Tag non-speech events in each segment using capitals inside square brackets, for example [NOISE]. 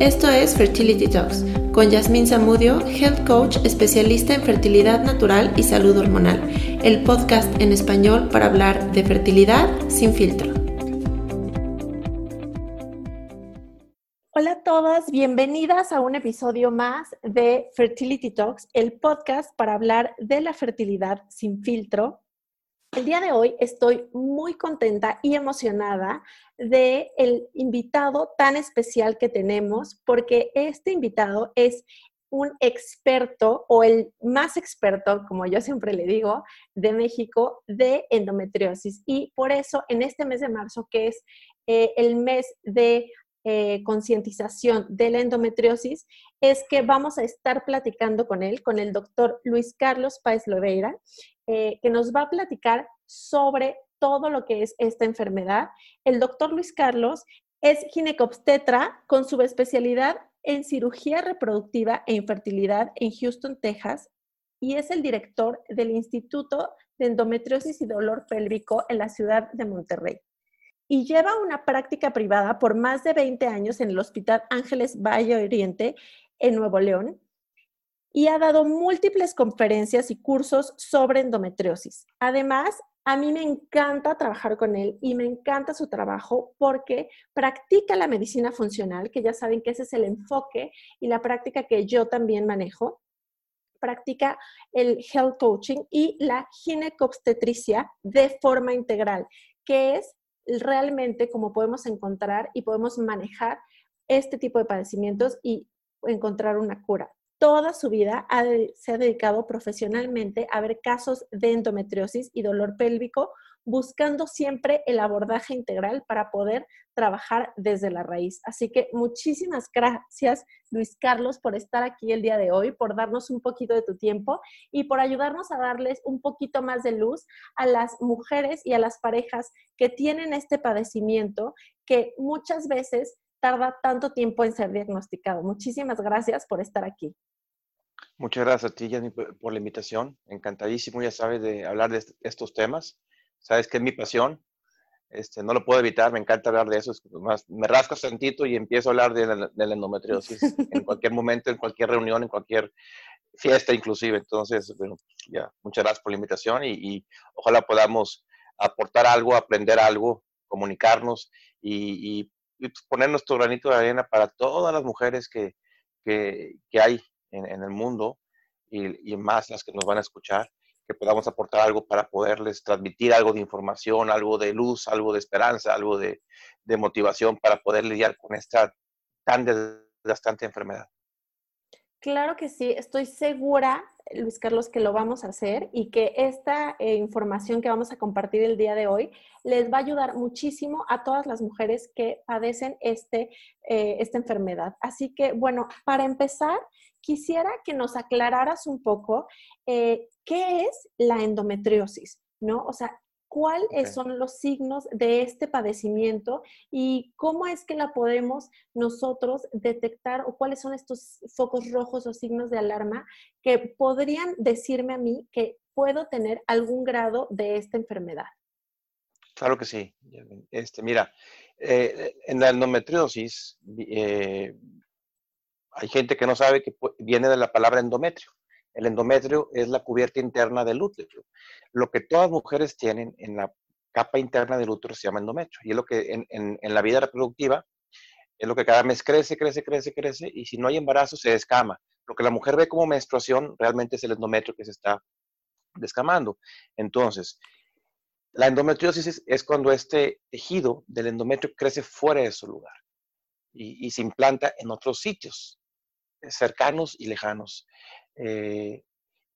Esto es Fertility Talks con Yasmín Zamudio, Health Coach especialista en fertilidad natural y salud hormonal, el podcast en español para hablar de fertilidad sin filtro. Hola a todas, bienvenidas a un episodio más de Fertility Talks, el podcast para hablar de la fertilidad sin filtro. El día de hoy estoy muy contenta y emocionada de el invitado tan especial que tenemos porque este invitado es un experto o el más experto, como yo siempre le digo, de México de endometriosis. Y por eso en este mes de marzo, que es eh, el mes de eh, concientización de la endometriosis, es que vamos a estar platicando con él, con el doctor Luis Carlos Páez Loveira. Eh, que nos va a platicar sobre todo lo que es esta enfermedad. El doctor Luis Carlos es ginecobstetra con subespecialidad en cirugía reproductiva e infertilidad en Houston, Texas, y es el director del Instituto de Endometriosis y Dolor Pélvico en la ciudad de Monterrey. Y lleva una práctica privada por más de 20 años en el Hospital Ángeles Valle Oriente en Nuevo León y ha dado múltiples conferencias y cursos sobre endometriosis. Además, a mí me encanta trabajar con él y me encanta su trabajo porque practica la medicina funcional, que ya saben que ese es el enfoque y la práctica que yo también manejo. Practica el health coaching y la ginecobstetricia de forma integral, que es realmente como podemos encontrar y podemos manejar este tipo de padecimientos y encontrar una cura. Toda su vida se ha dedicado profesionalmente a ver casos de endometriosis y dolor pélvico, buscando siempre el abordaje integral para poder trabajar desde la raíz. Así que muchísimas gracias, Luis Carlos, por estar aquí el día de hoy, por darnos un poquito de tu tiempo y por ayudarnos a darles un poquito más de luz a las mujeres y a las parejas que tienen este padecimiento que muchas veces tarda tanto tiempo en ser diagnosticado. Muchísimas gracias por estar aquí. Muchas gracias a ti, Jenny, por la invitación. Encantadísimo, ya sabes, de hablar de estos temas. Sabes que es mi pasión. Este, no lo puedo evitar, me encanta hablar de eso. Más, me rasco tantito y empiezo a hablar de la, endometriosis en cualquier momento, en cualquier reunión, en cualquier fiesta inclusive. Entonces, bueno, ya, muchas gracias por la invitación y, ojalá podamos aportar algo, aprender algo, comunicarnos y, y, pues, poner nuestro granito de arena para todas las mujeres que, que hay en, el mundo y, más las que nos van a escuchar, que podamos aportar algo para poderles transmitir algo de información, algo de luz, algo de esperanza, algo de, de motivación para poder lidiar con esta tan desgastante enfermedad. Claro que sí, estoy segura, Luis Carlos, que lo vamos a hacer y que esta eh, información que vamos a compartir el día de hoy les va a ayudar muchísimo a todas las mujeres que padecen este, eh, esta enfermedad. Así que, bueno, para empezar, quisiera que nos aclararas un poco eh, qué es la endometriosis, ¿no? O sea, cuáles son los signos de este padecimiento y cómo es que la podemos nosotros detectar o cuáles son estos focos rojos o signos de alarma que podrían decirme a mí que puedo tener algún grado de esta enfermedad. Claro que sí. Este, mira, eh, en la endometriosis eh, hay gente que no sabe que viene de la palabra endometrio. El endometrio es la cubierta interna del útero. Lo que todas mujeres tienen en la capa interna del útero se llama endometrio. Y es lo que en, la vida reproductiva es lo que cada mes crece, crece, crece, crece. Y si no hay embarazo, se descama. Lo que la mujer ve como menstruación realmente es el endometrio que se está descamando. Entonces, la endometriosis es, cuando este tejido del endometrio crece fuera de su lugar y, y se implanta en otros sitios cercanos y lejanos. Eh,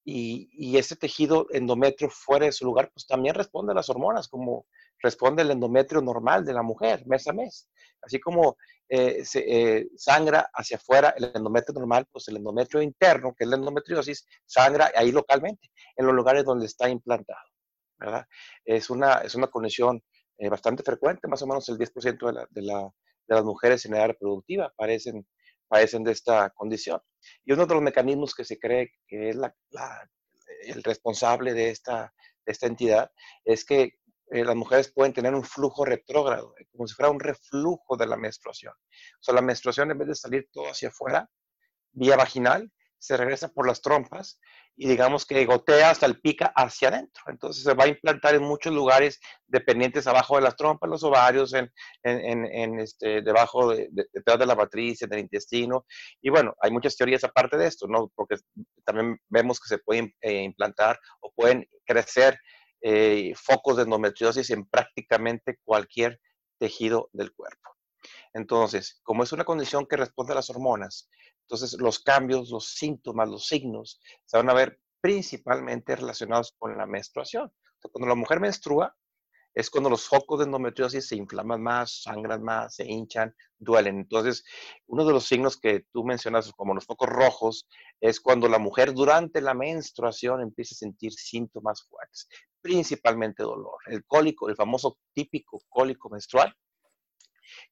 y, y, ese tejido endometrio fuera de su lugar, pues también responde a las hormonas, como responde el endometrio normal de la mujer mes a mes. Así como eh, se eh, sangra hacia afuera el endometrio normal, pues el endometrio interno, que es la endometriosis, sangra ahí localmente, en los lugares donde está implantado. ¿verdad? Es, una, es una condición bastante frecuente, más o menos el 10% de, de, de las mujeres en edad reproductiva aparecen padecen de esta condición. Y uno de los mecanismos que se cree que es el responsable de esta, esta entidad es que eh, las mujeres pueden tener un flujo retrógrado, eh, como si fuera un reflujo de la menstruación. O sea, la menstruación en vez de salir todo hacia afuera, vía vaginal, se regresa por las trompas y digamos que gotea hasta el pica hacia adentro. Entonces se va a implantar en muchos lugares dependientes abajo de las trompas, los ovarios, en, en, este, debajo, de, detrás de la matriz, en el intestino. Y bueno, hay muchas teorías aparte de esto, ¿no? Porque también vemos que se pueden eh, implantar o pueden crecer eh, focos de endometriosis en prácticamente cualquier tejido del cuerpo. Entonces, como es una condición que responde a las hormonas, entonces, los cambios, los síntomas, los signos se van a ver principalmente relacionados con la menstruación. cuando la mujer menstrua, es cuando los focos de endometriosis se inflaman más, sangran más, se hinchan, duelen. Entonces, uno de los signos que tú mencionas como los focos rojos es cuando la mujer durante la menstruación empieza a sentir síntomas fuertes, principalmente dolor. El cólico, el famoso típico cólico menstrual,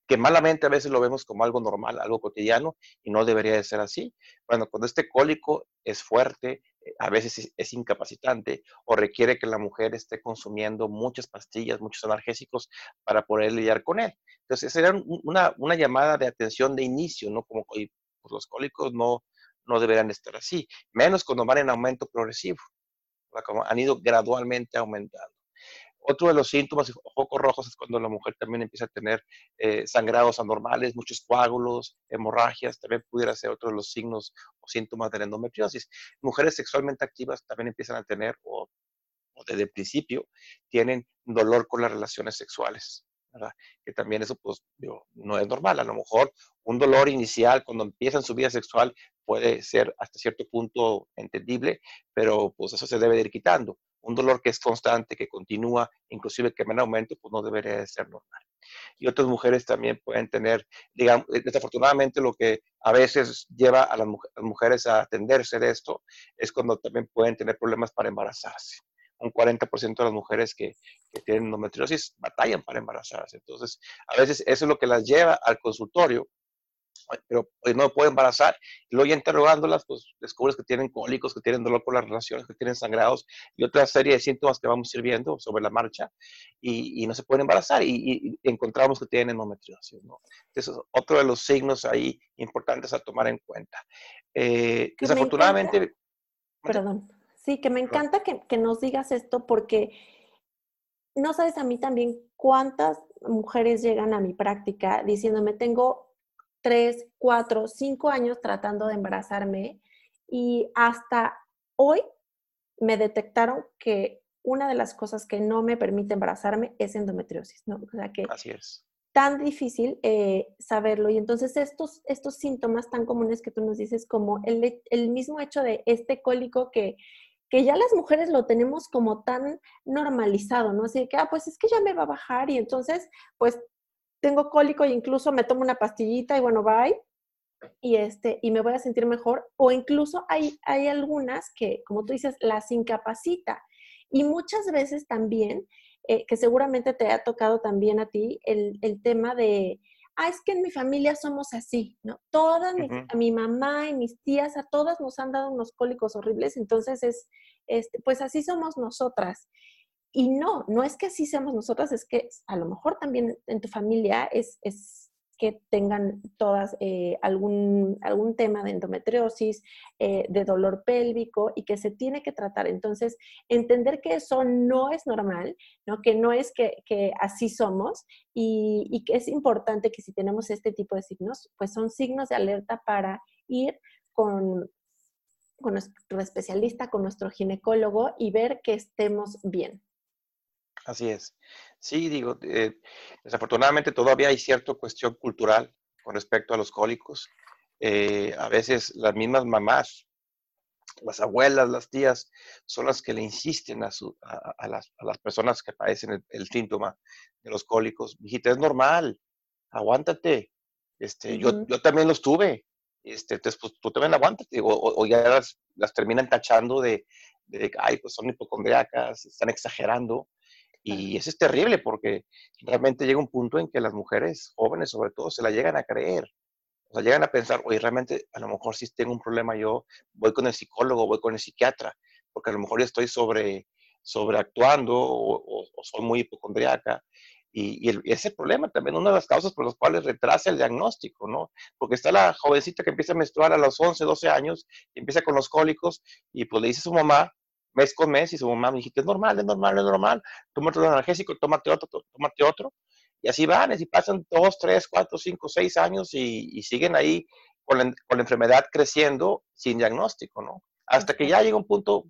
que malamente a veces lo vemos como algo normal, algo cotidiano, y no debería de ser así. Bueno, cuando este cólico es fuerte, eh, a veces es, incapacitante o requiere que la mujer esté consumiendo muchas pastillas, muchos analgésicos para poder lidiar con él. Entonces, sería una, una llamada de atención de inicio, ¿no? Como pues, los cólicos no, no deberían estar así, menos cuando van en aumento progresivo, han ido gradualmente aumentando. Otro de los síntomas focos rojos es cuando la mujer también empieza a tener eh, sangrados anormales, muchos coágulos, hemorragias, también pudiera ser otro de los signos o síntomas de la endometriosis. Mujeres sexualmente activas también empiezan a tener, o, desde el principio, tienen dolor con las relaciones sexuales. Que también eso pues no es normal. A lo mejor un dolor inicial cuando empiezan su vida sexual puede ser hasta cierto punto entendible, pero pues eso se debe ir quitando un dolor que es constante, que continúa, inclusive que en aumento, pues no debería de ser normal. Y otras mujeres también pueden tener, digamos, eh, desafortunadamente lo que a veces lleva a las mujeres a atenderse de esto es cuando también pueden tener problemas para embarazarse. Un 40% de las mujeres que, que tienen endometriosis batallan para embarazarse. Entonces, a veces eso es lo que las lleva al consultorio pero pues, no puede embarazar. Y luego ya interrogándolas, pues descubres que tienen cólicos, que tienen dolor por las relaciones, que tienen sangrados y otra serie de síntomas que vamos a ir viendo sobre la marcha y, no se pueden embarazar y, encontramos que tienen endometriosis. ¿no? Entonces, otro de los signos ahí importantes a tomar en cuenta. Eh, desafortunadamente... perdón. Sí, que me encanta que, que nos digas esto porque no sabes a mí también cuántas mujeres llegan a mi práctica diciéndome, tengo tres, cuatro, cinco años tratando de embarazarme y hasta hoy me detectaron que una de las cosas que no me permite embarazarme es endometriosis, ¿no? O sea que Así es. tan difícil eh, saberlo. Y entonces estos, estos síntomas tan comunes que tú nos dices, como el, el mismo hecho de este cólico que, que ya las mujeres lo tenemos como tan normalizado, ¿no? Así que, ah, pues es que ya me va a bajar y entonces, pues tengo cólico e incluso me tomo una pastillita y bueno, bye. Y, este, y me voy a sentir mejor. O incluso hay, hay algunas que, como tú dices, las incapacita. Y muchas veces también, eh, que seguramente te ha tocado también a ti, el, tema de, ah, es que en mi familia somos así, ¿no? Todas, a mi mamá y mis tías, a todas nos han dado unos cólicos horribles, entonces es, este, pues así somos nosotras. Y no, no es que así seamos nosotras, es que a lo mejor también en tu familia es, que tengan todas eh, algún, algún tema de endometriosis, eh, de dolor pélvico y que se tiene que tratar. Entonces, entender que eso no es normal, ¿no? que no es que, así somos y, que es importante que si tenemos este tipo de signos, pues son signos de alerta para ir con, con nuestro especialista, con nuestro ginecólogo y ver que estemos bien. Así es. Sí, digo, eh, desafortunadamente todavía hay cierta cuestión cultural con respecto a los cólicos. Eh, a veces las mismas mamás, las abuelas, las tías, son las que le insisten a, las, personas que padecen el, síntoma de los cólicos. Hijita, es normal, aguántate. Este, yo, yo también los tuve. Este, entonces, pues tú también aguántate. O, ya las, las, terminan tachando de, de, ay, pues son hipocondriacas, están exagerando. Y eso es terrible porque realmente llega un punto en que las mujeres jóvenes, sobre todo, se la llegan a creer. O sea, llegan a pensar, oye, realmente a lo mejor si tengo un problema yo, voy con el psicólogo, voy con el psiquiatra, porque a lo mejor yo estoy sobre, sobreactuando o, soy muy hipocondriaca. Y, ese problema también, una de las causas por las cuales retrasa el diagnóstico, ¿no? Porque está la jovencita que empieza a menstruar a los 11, 12 años, y empieza con los cólicos, y pues le dice a su mamá, mes con mes, y su mamá me dice, es normal, es normal, es normal, tómate un analgésico, tómate otro, tómate otro, y así van, y pasan 2, 3, 4, 5, 6 años y, siguen ahí con la, con la, enfermedad creciendo sin diagnóstico, ¿no? Hasta que ya llega un punto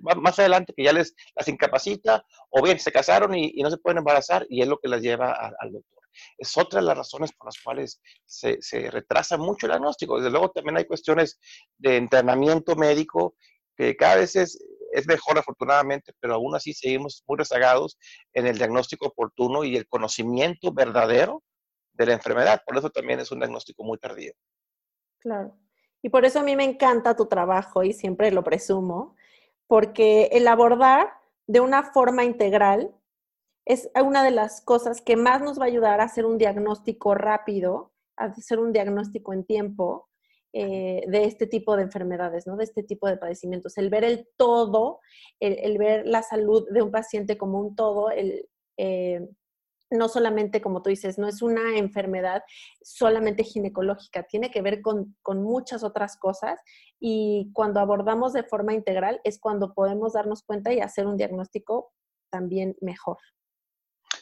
más adelante que ya les las incapacita, o bien se casaron y, no se pueden embarazar y es lo que las lleva al doctor. Es otra de las razones por las cuales se, se, retrasa mucho el diagnóstico. Desde luego también hay cuestiones de entrenamiento médico que cada vez es, es mejor afortunadamente, pero aún así seguimos muy rezagados en el diagnóstico oportuno y el conocimiento verdadero de la enfermedad. Por eso también es un diagnóstico muy tardío. Claro. Y por eso a mí me encanta tu trabajo y siempre lo presumo, porque el abordar de una forma integral es una de las cosas que más nos va a ayudar a hacer un diagnóstico rápido, a hacer un diagnóstico en tiempo eh, de este tipo de enfermedades, ¿no? de este tipo de padecimientos. El ver el todo, el, ver la salud de un paciente como un todo, el, eh, no solamente, como tú dices, no es una enfermedad solamente ginecológica, tiene que ver con, muchas otras cosas y cuando abordamos de forma integral es cuando podemos darnos cuenta y hacer un diagnóstico también mejor.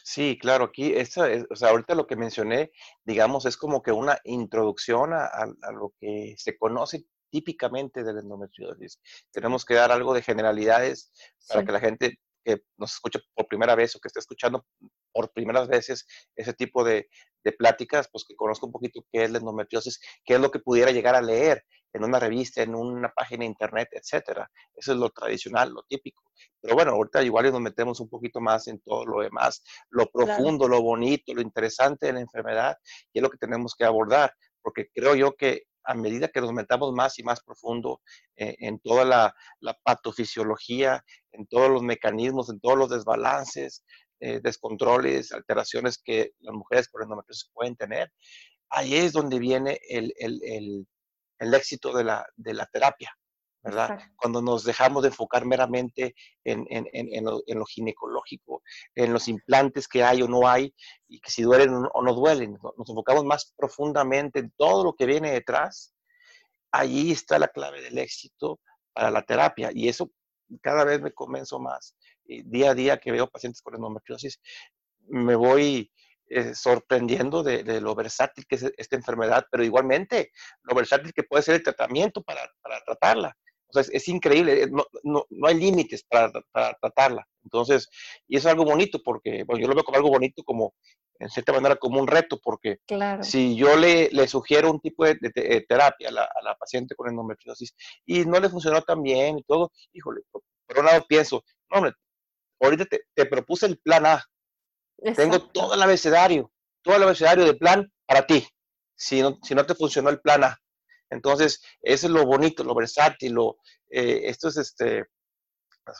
Sí, claro, aquí, esta o sea, ahorita lo que mencioné, digamos, es como que una introducción a, a lo que se conoce típicamente de la endometriosis. Tenemos que dar algo de generalidades para que la gente que nos escuche por primera vez o que esté escuchando por primeras veces ese tipo de, de, pláticas, pues que conozca un poquito qué es la endometriosis, qué es lo que pudiera llegar a leer en una revista, en una página de internet, etcétera. Eso es lo tradicional, lo típico. Pero bueno, ahorita igual nos metemos un poquito más en todo lo demás, lo profundo, lo bonito, lo interesante de la enfermedad, y es lo que tenemos que abordar, porque creo yo que a medida que nos metamos más y más profundo eh, en toda la, patofisiología, en todos los mecanismos, en todos los desbalances, eh, descontroles, alteraciones que las mujeres por endometriosis pueden tener, ahí es donde viene el, éxito de la, de la terapia. ¿verdad? Cuando nos dejamos de enfocar meramente en, lo, ginecológico, en los implantes que hay o no hay, y que si duelen o no duelen, nos enfocamos más profundamente en todo lo que viene detrás, allí está la clave del éxito para la terapia. Y eso cada vez me convenzo más. Día a día que veo pacientes con endometriosis, me voy eh, sorprendiendo de, lo versátil que es esta enfermedad, pero igualmente lo versátil que puede ser el tratamiento para, para tratarla. O sea, es, increíble, no, no, no hay límites para, para, tratarla. Entonces, y es algo bonito porque, bueno, yo lo veo como algo bonito, como en cierta manera como un reto, porque si yo le, le, sugiero un tipo de, terapia a la, a la, paciente con endometriosis y no le funcionó tan bien y todo, híjole, por un lado pienso, no, hombre, ahorita te, te propuse el plan A, tengo todo el abecedario, todo el abecedario de plan para ti, si no, si no te funcionó el plan A. Entonces, eso es lo bonito, lo versátil, lo, eh, esto es este,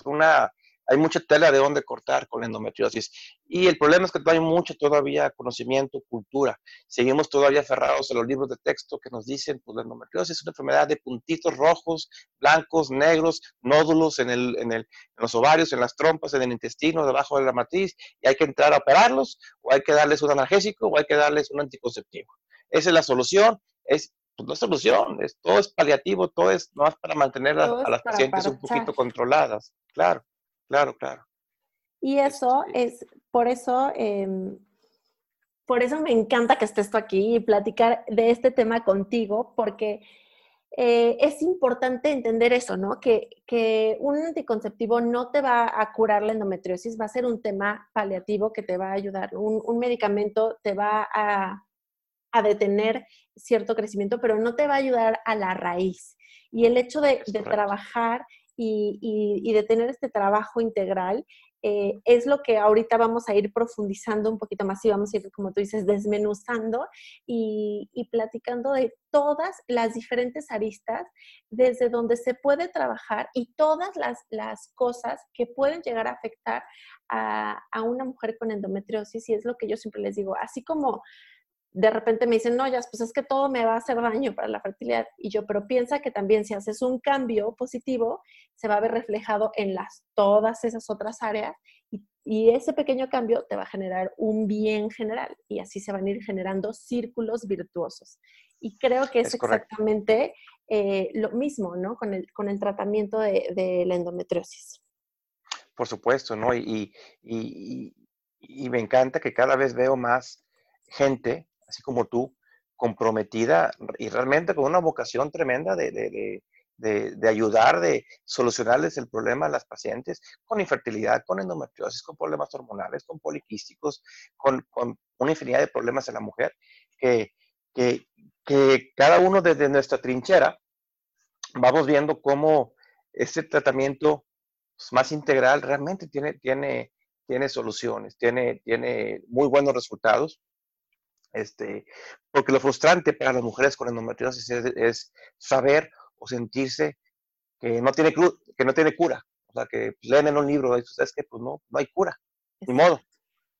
una, hay mucha tela de dónde cortar con la endometriosis. Y el problema es que no hay mucho todavía conocimiento, cultura. Seguimos todavía aferrados a los libros de texto que nos dicen, pues la endometriosis es una enfermedad de puntitos rojos, blancos, negros, nódulos en, el, en, el, en los ovarios, en las trompas, en el intestino, debajo de la matriz, y hay que entrar a operarlos, o hay que darles un analgésico, o hay que darles un anticonceptivo. Esa es la solución. Es pues no es solución, es, todo es paliativo, todo es no es para mantener a, las pacientes un poquito controladas. Claro, claro, claro. Y eso es, por eso, em, por eso me encanta que estés tú aquí y platicar de este tema contigo, porque eh, es importante entender eso, ¿no? Que, que, un anticonceptivo no te va a curar la endometriosis, va a ser un tema paliativo que te va a ayudar. Un, un medicamento te va a, a detener cierto crecimiento, pero no te va a ayudar a la raíz. Y el hecho de, trabajar y, de tener este trabajo integral eh, es lo que ahorita vamos a ir profundizando un poquito más y vamos a ir, como tú dices, desmenuzando y, platicando de todas las diferentes aristas desde donde se puede trabajar y todas las, cosas que pueden llegar a afectar a una mujer con endometriosis. Y es lo que yo siempre les digo, así como de repente me dicen, no, ya, pues es que todo me va a hacer daño para la fertilidad. Y yo, pero piensa que también si haces un cambio positivo, se va a ver reflejado en las, todas esas otras áreas y, ese pequeño cambio te va a generar un bien general y así se van a ir generando círculos virtuosos. Y creo que es, exactamente eh, lo mismo, ¿no? Con el, con el tratamiento de, la endometriosis. Por supuesto, ¿no? Y, y, y me encanta que cada vez veo más gente así como tú, comprometida y realmente con una vocación tremenda de, de, de, de, ayudar, de solucionarles el problema a las pacientes con infertilidad, con endometriosis, con problemas hormonales, con poliquísticos, con, con una infinidad de problemas en la mujer, que, que, que cada uno desde nuestra trinchera vamos viendo cómo este tratamiento más integral realmente tiene, tiene, tiene soluciones, tiene, tiene muy buenos resultados este, porque lo frustrante para las mujeres con endometriosis es, saber o sentirse que no tiene que no tiene cura. O sea, que pues, leen en un libro, y ¿sabes que Pues no, no hay cura, ni modo.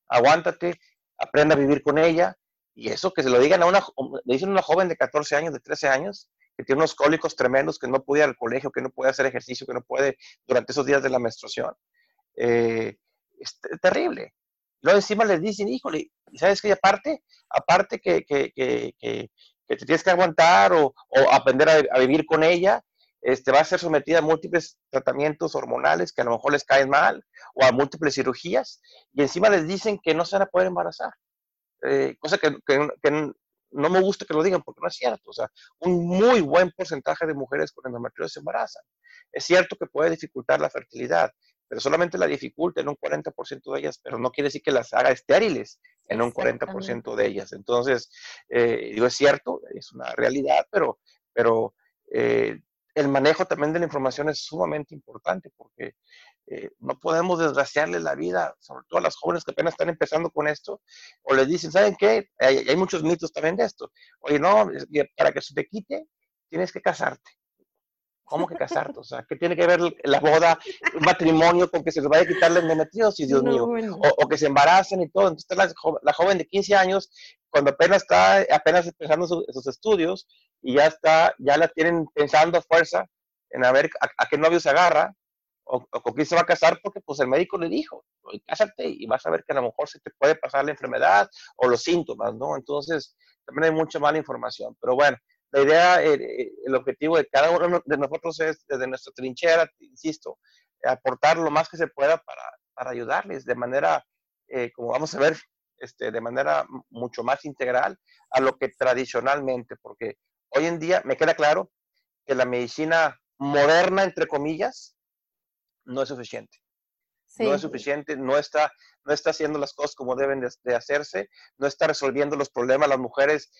Aguántate, aprenda a vivir con ella, y eso que se lo digan a una, le dicen a una joven de 14 años, de 13 años, que tiene unos cólicos tremendos, que no puede ir al colegio, que no puede hacer ejercicio, que no puede durante esos días de la menstruación. Eh, es terrible. Luego encima les dicen, híjole, ¿y sabes qué? Aparte, aparte que, que, que, te tienes que aguantar o, o aprender a, vivir con ella, este, va a ser sometida a múltiples tratamientos hormonales que a lo mejor les caen mal o a múltiples cirugías y encima les dicen que no se van a poder embarazar. Eh, cosa que, no me gusta que lo digan porque no es cierto. O sea, un muy buen porcentaje de mujeres con endometriosis se embarazan. Es cierto que puede dificultar la fertilidad, pero solamente la dificulta en un 40% de ellas, pero no quiere decir que las haga estériles en un 40% de ellas. Entonces, eh, digo, es cierto, es una realidad, pero, pero eh, el manejo también de la información es sumamente importante porque eh, no podemos desgraciarle la vida, sobre todo a las jóvenes que apenas están empezando con esto, o les dicen, ¿saben qué? Hay, hay muchos mitos también de esto. Oye, no, para que se te quite, tienes que casarte. ¿Cómo que casarte? O sea, ¿qué tiene que ver la boda, el matrimonio con que se les vaya a quitar la endometriosis, Dios mío? O, que se embaracen y todo. Entonces, la, la, joven de 15 años, cuando apenas está, apenas empezando sus estudios y ya está, ya la tienen pensando a fuerza en a ver a, qué novio se agarra o, con quién se va a casar porque pues el médico le dijo, cásate y vas a ver que a lo mejor se te puede pasar la enfermedad o los síntomas, ¿no? Entonces, también hay mucha mala información. Pero bueno, la idea, eh, el, objetivo de cada uno de nosotros es, desde nuestra trinchera, insisto, aportar lo más que se pueda para, para ayudarles de manera, eh, como vamos a ver, este, de manera mucho más integral a lo que tradicionalmente, porque hoy en día me queda claro que la medicina moderna, entre comillas, no es suficiente. No es suficiente, no está, no está haciendo las cosas como deben de, de, hacerse, no está resolviendo los problemas. Las mujeres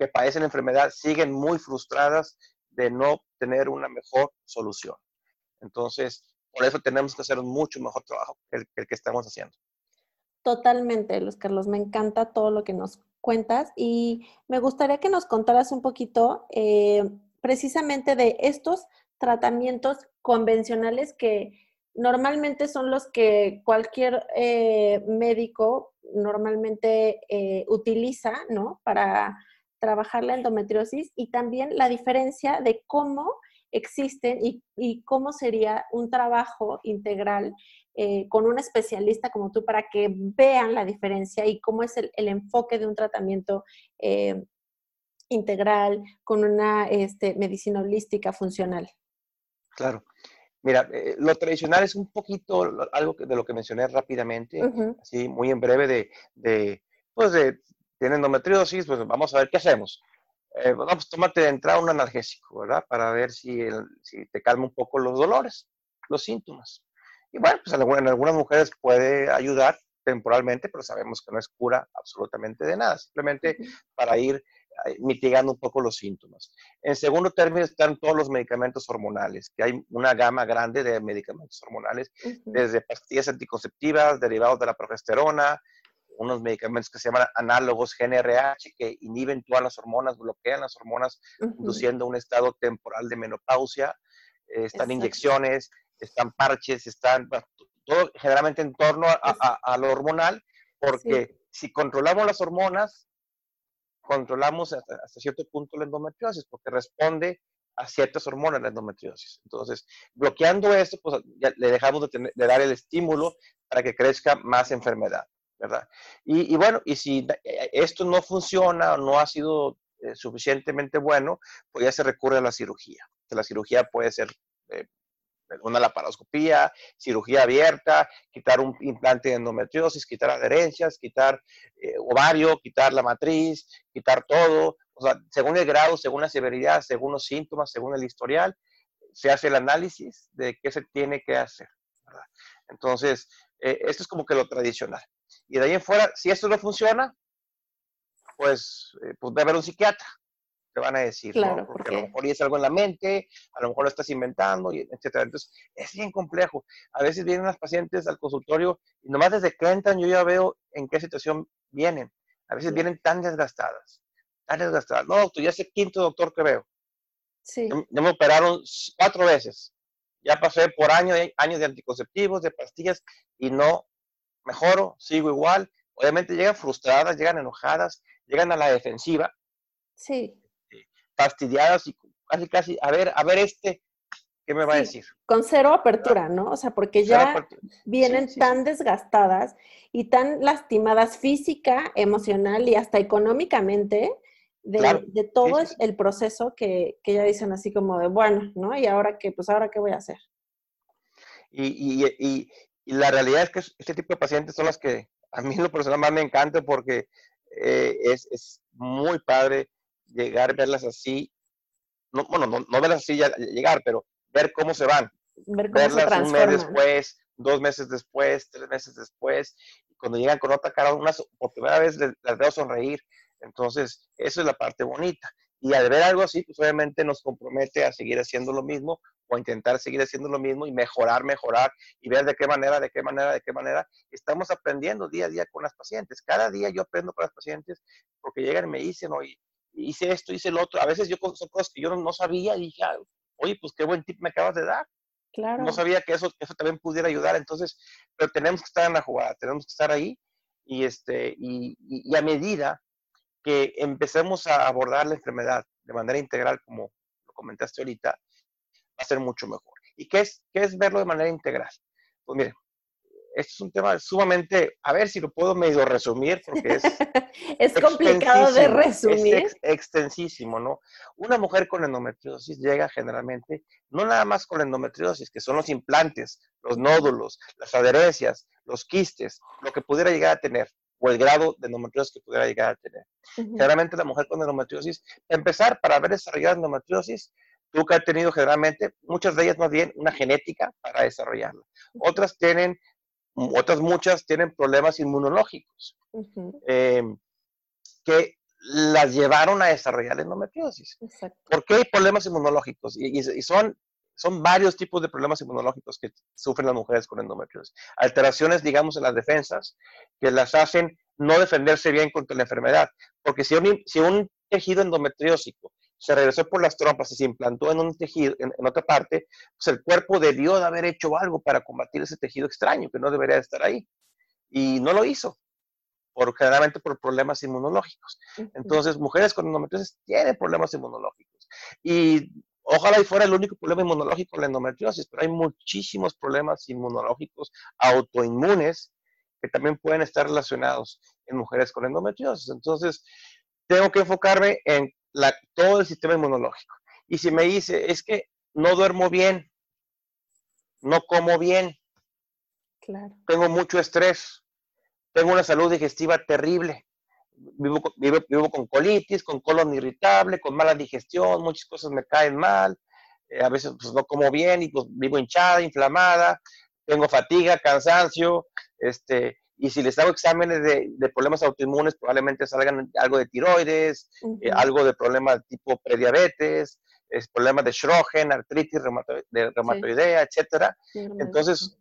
que padecen la enfermedad siguen muy frustradas de no tener una mejor solución. Entonces, por eso tenemos que hacer un mucho mejor trabajo que el, que estamos haciendo. Totalmente, Luis Carlos, me encanta todo lo que nos cuentas y me gustaría que nos contaras un poquito eh, precisamente de estos tratamientos convencionales que normalmente son los que cualquier eh, médico normalmente eh, utiliza, ¿no? Para trabajar la endometriosis y también la diferencia de cómo existen y, cómo sería un trabajo integral eh, con un especialista como tú para que vean la diferencia y cómo es el, enfoque de un tratamiento eh, integral con una este, medicina holística funcional. Claro. Mira, eh, lo tradicional es un poquito algo de lo que mencioné rápidamente, así muy en breve, de, de, pues de tiene endometriosis, pues vamos a ver qué hacemos. Eh, vamos, pues tómate de entrada un analgésico, ¿verdad? Para ver si, si te calma un poco los dolores, los síntomas. Y bueno, pues en algunas mujeres puede ayudar temporalmente, pero sabemos que no es cura absolutamente de nada, simplemente para ir eh, mitigando un poco los síntomas. En segundo término están todos los medicamentos hormonales, que hay una gama grande de medicamentos hormonales, desde pastillas anticonceptivas, derivados de la progesterona, unos medicamentos que se llaman análogos GNRH que inhiben todas las hormonas, bloquean las hormonas, induciendo un estado temporal de menopausia. Eh, están inyecciones, están parches, están todo generalmente en torno a, lo hormonal, porque si controlamos las hormonas, controlamos hasta, cierto punto la endometriosis, porque responde a ciertas hormonas la endometriosis. Entonces, bloqueando esto, pues ya le dejamos de, dar el estímulo para que crezca más enfermedad, Y, bueno, y si eh, esto no funciona no ha sido eh, suficientemente bueno, pues ya se recurre a la cirugía. la cirugía puede ser eh, una laparoscopía, cirugía abierta, quitar un implante de endometriosis, quitar adherencias, quitar ovario, quitar la matriz, quitar todo. O sea, según el grado, según la severidad, según los síntomas, según el historial, se hace el análisis de qué se tiene que hacer. Entonces, esto es como que lo tradicional. Y de ahí en fuera, si esto no funciona, pues, eh, pues debe haber un psiquiatra te van a decir, ¿no? Porque, a lo mejor es algo en la mente, a lo mejor lo estás inventando, etcétera. Entonces, es bien complejo. A veces vienen las pacientes al consultorio y nomás desde que entran yo ya veo en qué situación vienen. A veces vienen tan desgastadas, tan desgastadas. No, doctor, ya es el quinto doctor que veo. Sí. Ya, me operaron cuatro veces. Ya pasé por años, años de anticonceptivos, de pastillas y no mejoro, sigo igual. Obviamente llegan frustradas, llegan enojadas, llegan a la defensiva. Sí fastidiadas y casi, casi, a ver, a ver este, ¿qué me va a decir? Con cero apertura, ¿no? O sea, porque ya vienen tan desgastadas y tan lastimadas física, emocional y hasta económicamente de, todo el proceso que, que, ya dicen así como de, bueno, ¿no? Y ahora qué, pues ahora qué voy a hacer. Y, y, y, la realidad es que este tipo de pacientes son las que a mí lo personal más me encanta porque eh, es, es, muy padre llegar, verlas así, no, bueno, no, verlas así ya, llegar, pero ver cómo se van. Ver cómo verlas un mes después, dos meses después, tres meses después, y cuando llegan con otra cara, una, por primera vez las veo sonreír. Entonces, eso es la parte bonita. Y al ver algo así, pues obviamente nos compromete a seguir haciendo lo mismo o intentar seguir haciendo lo mismo y mejorar, mejorar y ver de qué manera, de qué manera, de qué manera. Estamos aprendiendo día a día con las pacientes. Cada día yo aprendo con las pacientes porque llegan y me dicen, oye, hice esto, hice lo otro. A veces yo son cosas que yo no, sabía y dije, oye, pues qué buen tip me acabas de dar. Claro. No sabía que eso, eso también pudiera ayudar. Entonces, pero tenemos que estar en la jugada, tenemos que estar ahí y, este, y, y, a medida que empecemos a abordar la enfermedad de manera integral, como lo comentaste ahorita, a ser mucho mejor. ¿Y qué es, qué es verlo de manera integral? Pues mire, este es un tema sumamente, a ver si lo puedo medio resumir, porque es... [LAUGHS] es complicado de resumir. Es extensísimo, ¿no? Una mujer con endometriosis llega generalmente, no nada más con endometriosis, que son los implantes, los nódulos, las adherencias, los quistes, lo que pudiera llegar a tener, o el grado de endometriosis que pudiera llegar a tener. Generalmente la mujer con endometriosis, empezar para haber desarrollado endometriosis, tú que has tenido generalmente, muchas de ellas más bien una genética para desarrollarla. Otras tienen otras muchas tienen problemas inmunológicos em, que las llevaron a desarrollar endometriosis. ¿Por qué hay problemas inmunológicos? Y, son, son varios tipos de problemas inmunológicos que sufren las mujeres con endometriosis. Alteraciones, digamos, en las defensas que las hacen no defenderse bien contra la enfermedad. Porque si un, si un tejido endometriósico se regresó por las trompas y se implantó en un tejido, en, otra parte, pues el cuerpo debió de haber hecho algo para combatir ese tejido extraño que no debería estar ahí. Y no lo hizo, por, generalmente por problemas inmunológicos. Entonces, mujeres con endometriosis tienen problemas inmunológicos. Y ojalá y fuera el único problema inmunológico la endometriosis, pero hay muchísimos problemas inmunológicos autoinmunes que también pueden estar relacionados en mujeres con endometriosis. Entonces, tengo que enfocarme en todo el sistema inmunológico. Y si me dice, es que no duermo bien, no como bien, tengo mucho estrés, tengo una salud digestiva terrible, vivo, vivo, con colitis, con colon irritable, con mala digestión, muchas cosas me caen mal, eh, a veces pues, no como bien y pues vivo hinchada, inflamada, tengo fatiga, cansancio, este, y si les hago exámenes de, problemas autoinmunes, probablemente salgan algo de tiroides, eh, algo de problemas tipo prediabetes, es, problemas de Schrögen, artritis de reumatoidea, etcétera. Entonces,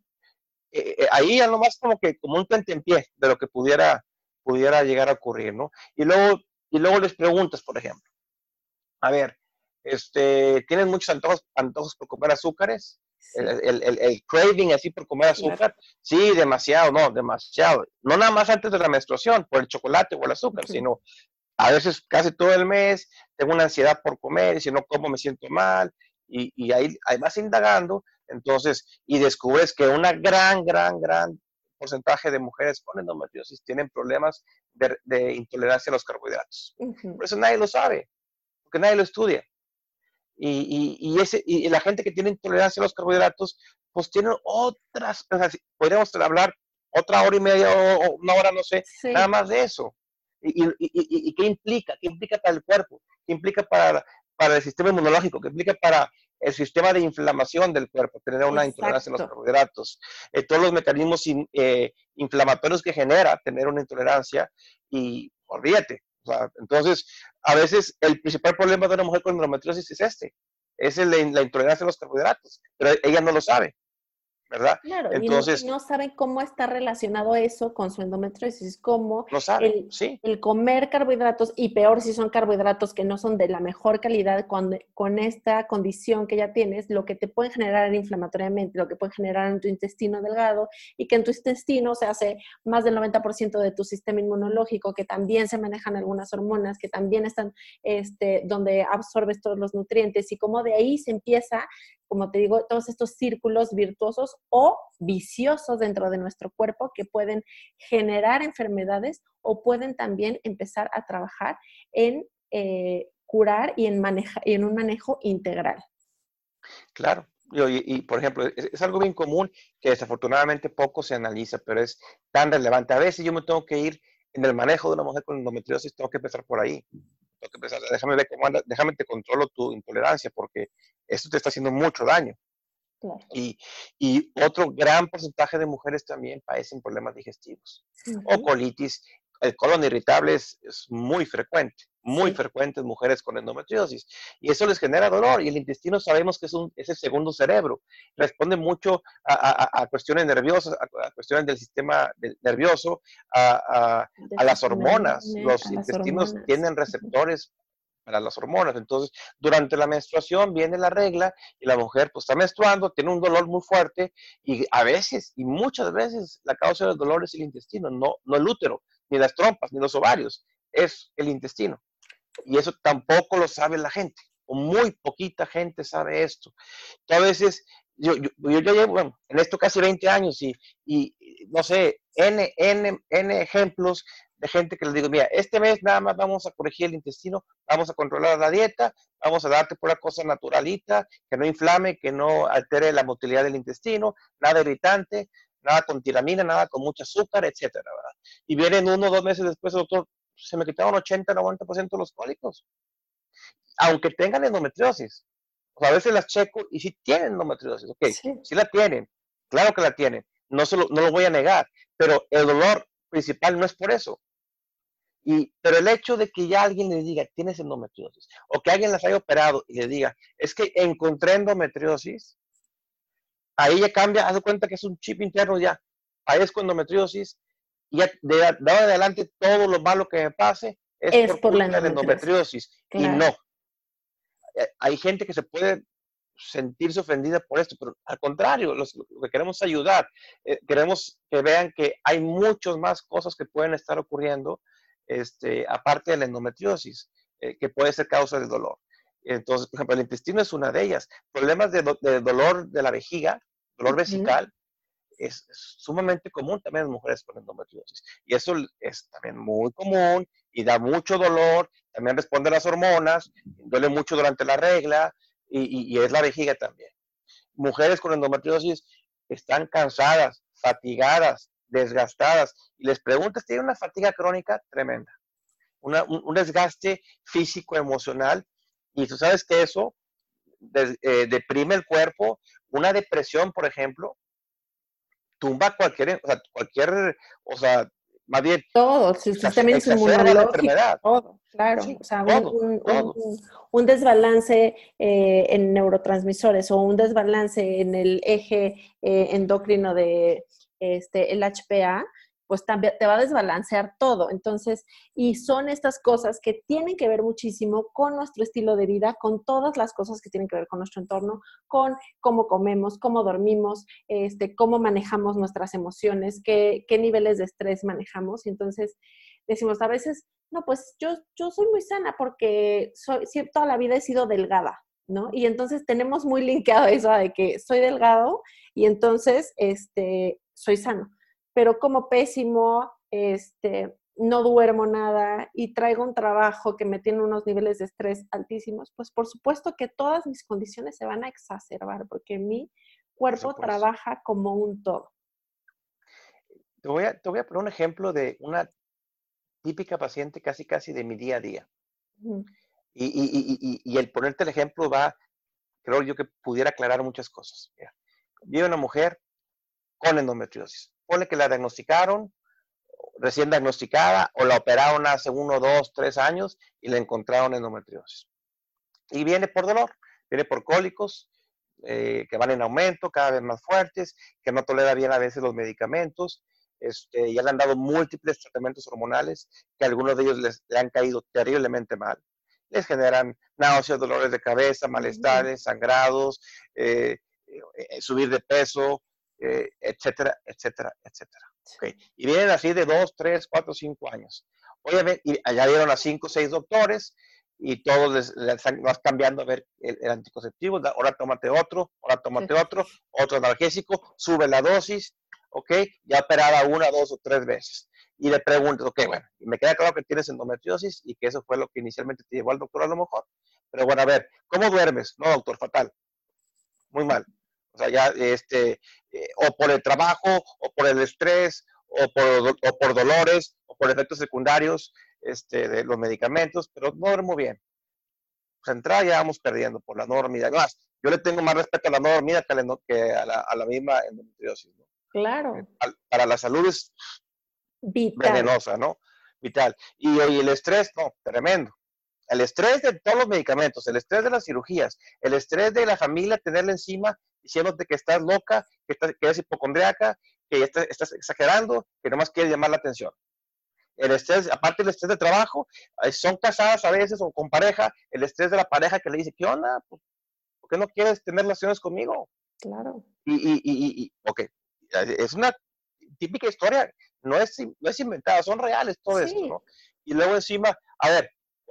eh, eh, ahí ya nomás como que como un pie de lo que pudiera, pudiera llegar a ocurrir, ¿no? Y luego, y luego les preguntas, por ejemplo, a ver, este, ¿tienes muchos antojos, antojos por comer azúcares? El, el, el, craving así por comer azúcar, sí, demasiado, no, demasiado. No nada más antes de la menstruación, por el chocolate o el azúcar, sino a veces casi todo el mes tengo una ansiedad por comer y si no como me siento mal y, y ahí, ahí vas indagando, entonces, y descubres que una gran, gran, gran porcentaje de mujeres con endometriosis tienen problemas de, intolerancia a los carbohidratos. Por eso nadie lo sabe, porque nadie lo estudia. Y, y, ese, y la gente que tiene intolerancia a los carbohidratos, pues tienen otras, podríamos hablar otra hora y media o, una hora, no sé, nada más de eso. Y, y, qué implica? ¿Qué implica para el cuerpo? ¿Qué implica para, para el sistema inmunológico? ¿Qué implica para el sistema de inflamación del cuerpo, tener una intolerancia a los carbohidratos, eh, todos los mecanismos eh, inflamatorios que genera tener una intolerancia y olvídate. Entonces, a veces el principal problema de una mujer con endometriosis es este, es la intolerancia a los carbohidratos, pero ella no lo sabe. ¿Verdad? Claro, Entonces, y no, saben cómo está relacionado eso con su endometriosis, como el, el, comer carbohidratos, y peor si son carbohidratos que no son de la mejor calidad, con, con esta condición que ya tienes, lo que te pueden generar inflamatoriamente, lo que puede generar en tu intestino delgado, y que en tu intestino se hace más del 90% de tu sistema inmunológico, que también se manejan algunas hormonas, que también están este, donde absorbes todos los nutrientes, y como de ahí se empieza como te digo, todos estos círculos virtuosos o viciosos dentro de nuestro cuerpo que pueden generar enfermedades o pueden también empezar a trabajar en eh, curar y en, en un manejo integral. Claro, y, por ejemplo, es, algo bien común que desafortunadamente poco se analiza, pero es tan relevante. A veces yo me tengo que ir en el manejo de una mujer con endometriosis, tengo que empezar por ahí. Tengo que empezar, déjame ver cómo anda, déjame te controlo tu intolerancia, porque esto te está haciendo mucho daño. Y, y, otro gran porcentaje de mujeres también padecen problemas digestivos o colitis. El colon irritable es, muy frecuente, muy frecuente en mujeres con endometriosis. Y eso les genera dolor. Y el intestino sabemos que es, un, es el segundo cerebro. Responde mucho a, a, cuestiones nerviosas, a, cuestiones del sistema nervioso, a, las hormonas. Los intestinos tienen receptores para las hormonas. Entonces, durante la menstruación viene la regla y la mujer pues está menstruando, tiene un dolor muy fuerte y a veces y muchas veces la causa del dolor es el intestino, no, no el útero, ni las trompas, ni los ovarios, es el intestino. Y eso tampoco lo sabe la gente, o muy poquita gente sabe esto. A veces, yo, yo, yo, llevo, en esto casi 20 años y, y no sé, N, N, N ejemplos de gente que les digo, mira, este mes nada más vamos a corregir el intestino, vamos a controlar la dieta, vamos a darte pura cosa naturalita, que no inflame, que no altere la motilidad del intestino, nada irritante, nada con tiramina, nada con mucho azúcar, etcétera, ¿verdad? Y vienen uno o dos meses después, doctor, se me quitaron 80, 90% de los cólicos. Aunque tengan endometriosis. O sea, a veces las checo y sí tienen endometriosis, ok, sí, la tienen, claro que la tienen, no, se lo, no lo voy a negar, pero el dolor principal no es por eso. Y, pero el hecho de que ya alguien le diga, tienes endometriosis, o que alguien las haya operado y le diga, es que encontré endometriosis, ahí ya cambia, haz de cuenta que es un chip interno ya, padezco endometriosis, y ya de, ahora en adelante todo lo malo que me pase es, por, la endometriosis. Y no. Eh, hay gente que se puede sentirse ofendida por esto, pero al contrario, lo que queremos ayudar, eh, queremos que vean que hay muchas más cosas que pueden estar ocurriendo este, aparte de la endometriosis, eh, que puede ser causa de dolor. Entonces, por ejemplo, el intestino es una de ellas. Problemas de, dolor de la vejiga, dolor vesical, es, sumamente común también en mujeres con endometriosis. Y eso es también muy común y da mucho dolor, también responde a las hormonas, duele mucho durante la regla y, y es la vejiga también. Mujeres con endometriosis están cansadas, fatigadas, desgastadas. Y les preguntas, tiene una fatiga crónica tremenda, un, desgaste físico, emocional, y tú sabes que eso eh, deprime el cuerpo. Una depresión, por ejemplo, tumba cualquier, o sea, cualquier, o sea, más bien. Todo, su sistema inmunológico, todo, claro. o sea, un, desbalance eh, en neurotransmisores o un desbalance en el eje eh, endocrino de, este, el HPA, pues también te va a desbalancear todo. Entonces, y son estas cosas que tienen que ver muchísimo con nuestro estilo de vida, con todas las cosas que tienen que ver con nuestro entorno, con cómo comemos, cómo dormimos, este, cómo manejamos nuestras emociones, qué, qué niveles de estrés manejamos. Entonces, decimos a veces, no, pues yo, yo soy muy sana porque soy, toda la vida he sido delgada, ¿no? Y entonces tenemos muy linkeado eso de que soy delgado y entonces este, soy sano, pero como pésimo, este, no duermo nada y traigo un trabajo que me tiene unos niveles de estrés altísimos, pues por supuesto que todas mis condiciones se van a exacerbar porque mi cuerpo trabaja como un todo. Te voy, a, te voy a poner un ejemplo de una típica paciente casi casi de mi día a día. y, y, y, el ponerte el ejemplo va, creo yo que pudiera aclarar muchas cosas. Vive una mujer con endometriosis. Pone que la diagnosticaron recién diagnosticada o la operaron hace uno, dos, tres años y le encontraron endometriosis. Y viene por dolor, viene por cólicos eh, que van en aumento, cada vez más fuertes, que no tolera bien a veces los medicamentos. Este, ya le han dado múltiples tratamientos hormonales que algunos de ellos les, le han caído terriblemente mal. Les generan náuseas, dolores de cabeza, malestares, sangrados, eh, eh, subir de peso, etcétera, etcétera, etcétera. Y vienen así de dos, tres, cuatro, cinco años. Obviamente, y allá dieron a cinco o seis doctores y todos les, les vas cambiando a ver el, anticonceptivo, ahora tómate otro, ahora tómate otro, otro analgésico, sube la dosis, ¿ok? Ya operada una, dos o tres veces. Y le pregunto, ok, bueno, me queda claro que tienes endometriosis y que eso fue lo que inicialmente te llevó al doctor a lo mejor. Pero bueno, a ver, ¿cómo duermes? No, doctor, fatal. Muy mal. Sea, ya, este, eh, o por el trabajo, o por el estrés, o por, o por dolores, o por efectos secundarios este, de los medicamentos, pero no duermo bien. Pues entrada ya vamos perdiendo por la no dormida. yo le tengo más respeto a la no dormida que a la, a la, misma endometriosis. ¿no? Claro. Eh, para la salud es Vital. venenosa, ¿no? Vital. Y, y el estrés, no, tremendo. El estrés de todos los medicamentos, el estrés de las cirugías, el estrés de la familia tenerla encima diciéndote que estás loca, que, estás, que eres hipocondriaca, que estás, estás exagerando, que nomás quieres llamar la atención. El estrés, aparte del estrés de trabajo, eh, son casadas a veces o con pareja, el estrés de la pareja que le dice, ¿qué onda? Pues, ¿Por qué no quieres tener relaciones conmigo? Claro. Y, y, y, y ok, es una típica historia, no es, no es inventada, son reales todo esto, ¿no? Y luego encima, a ver,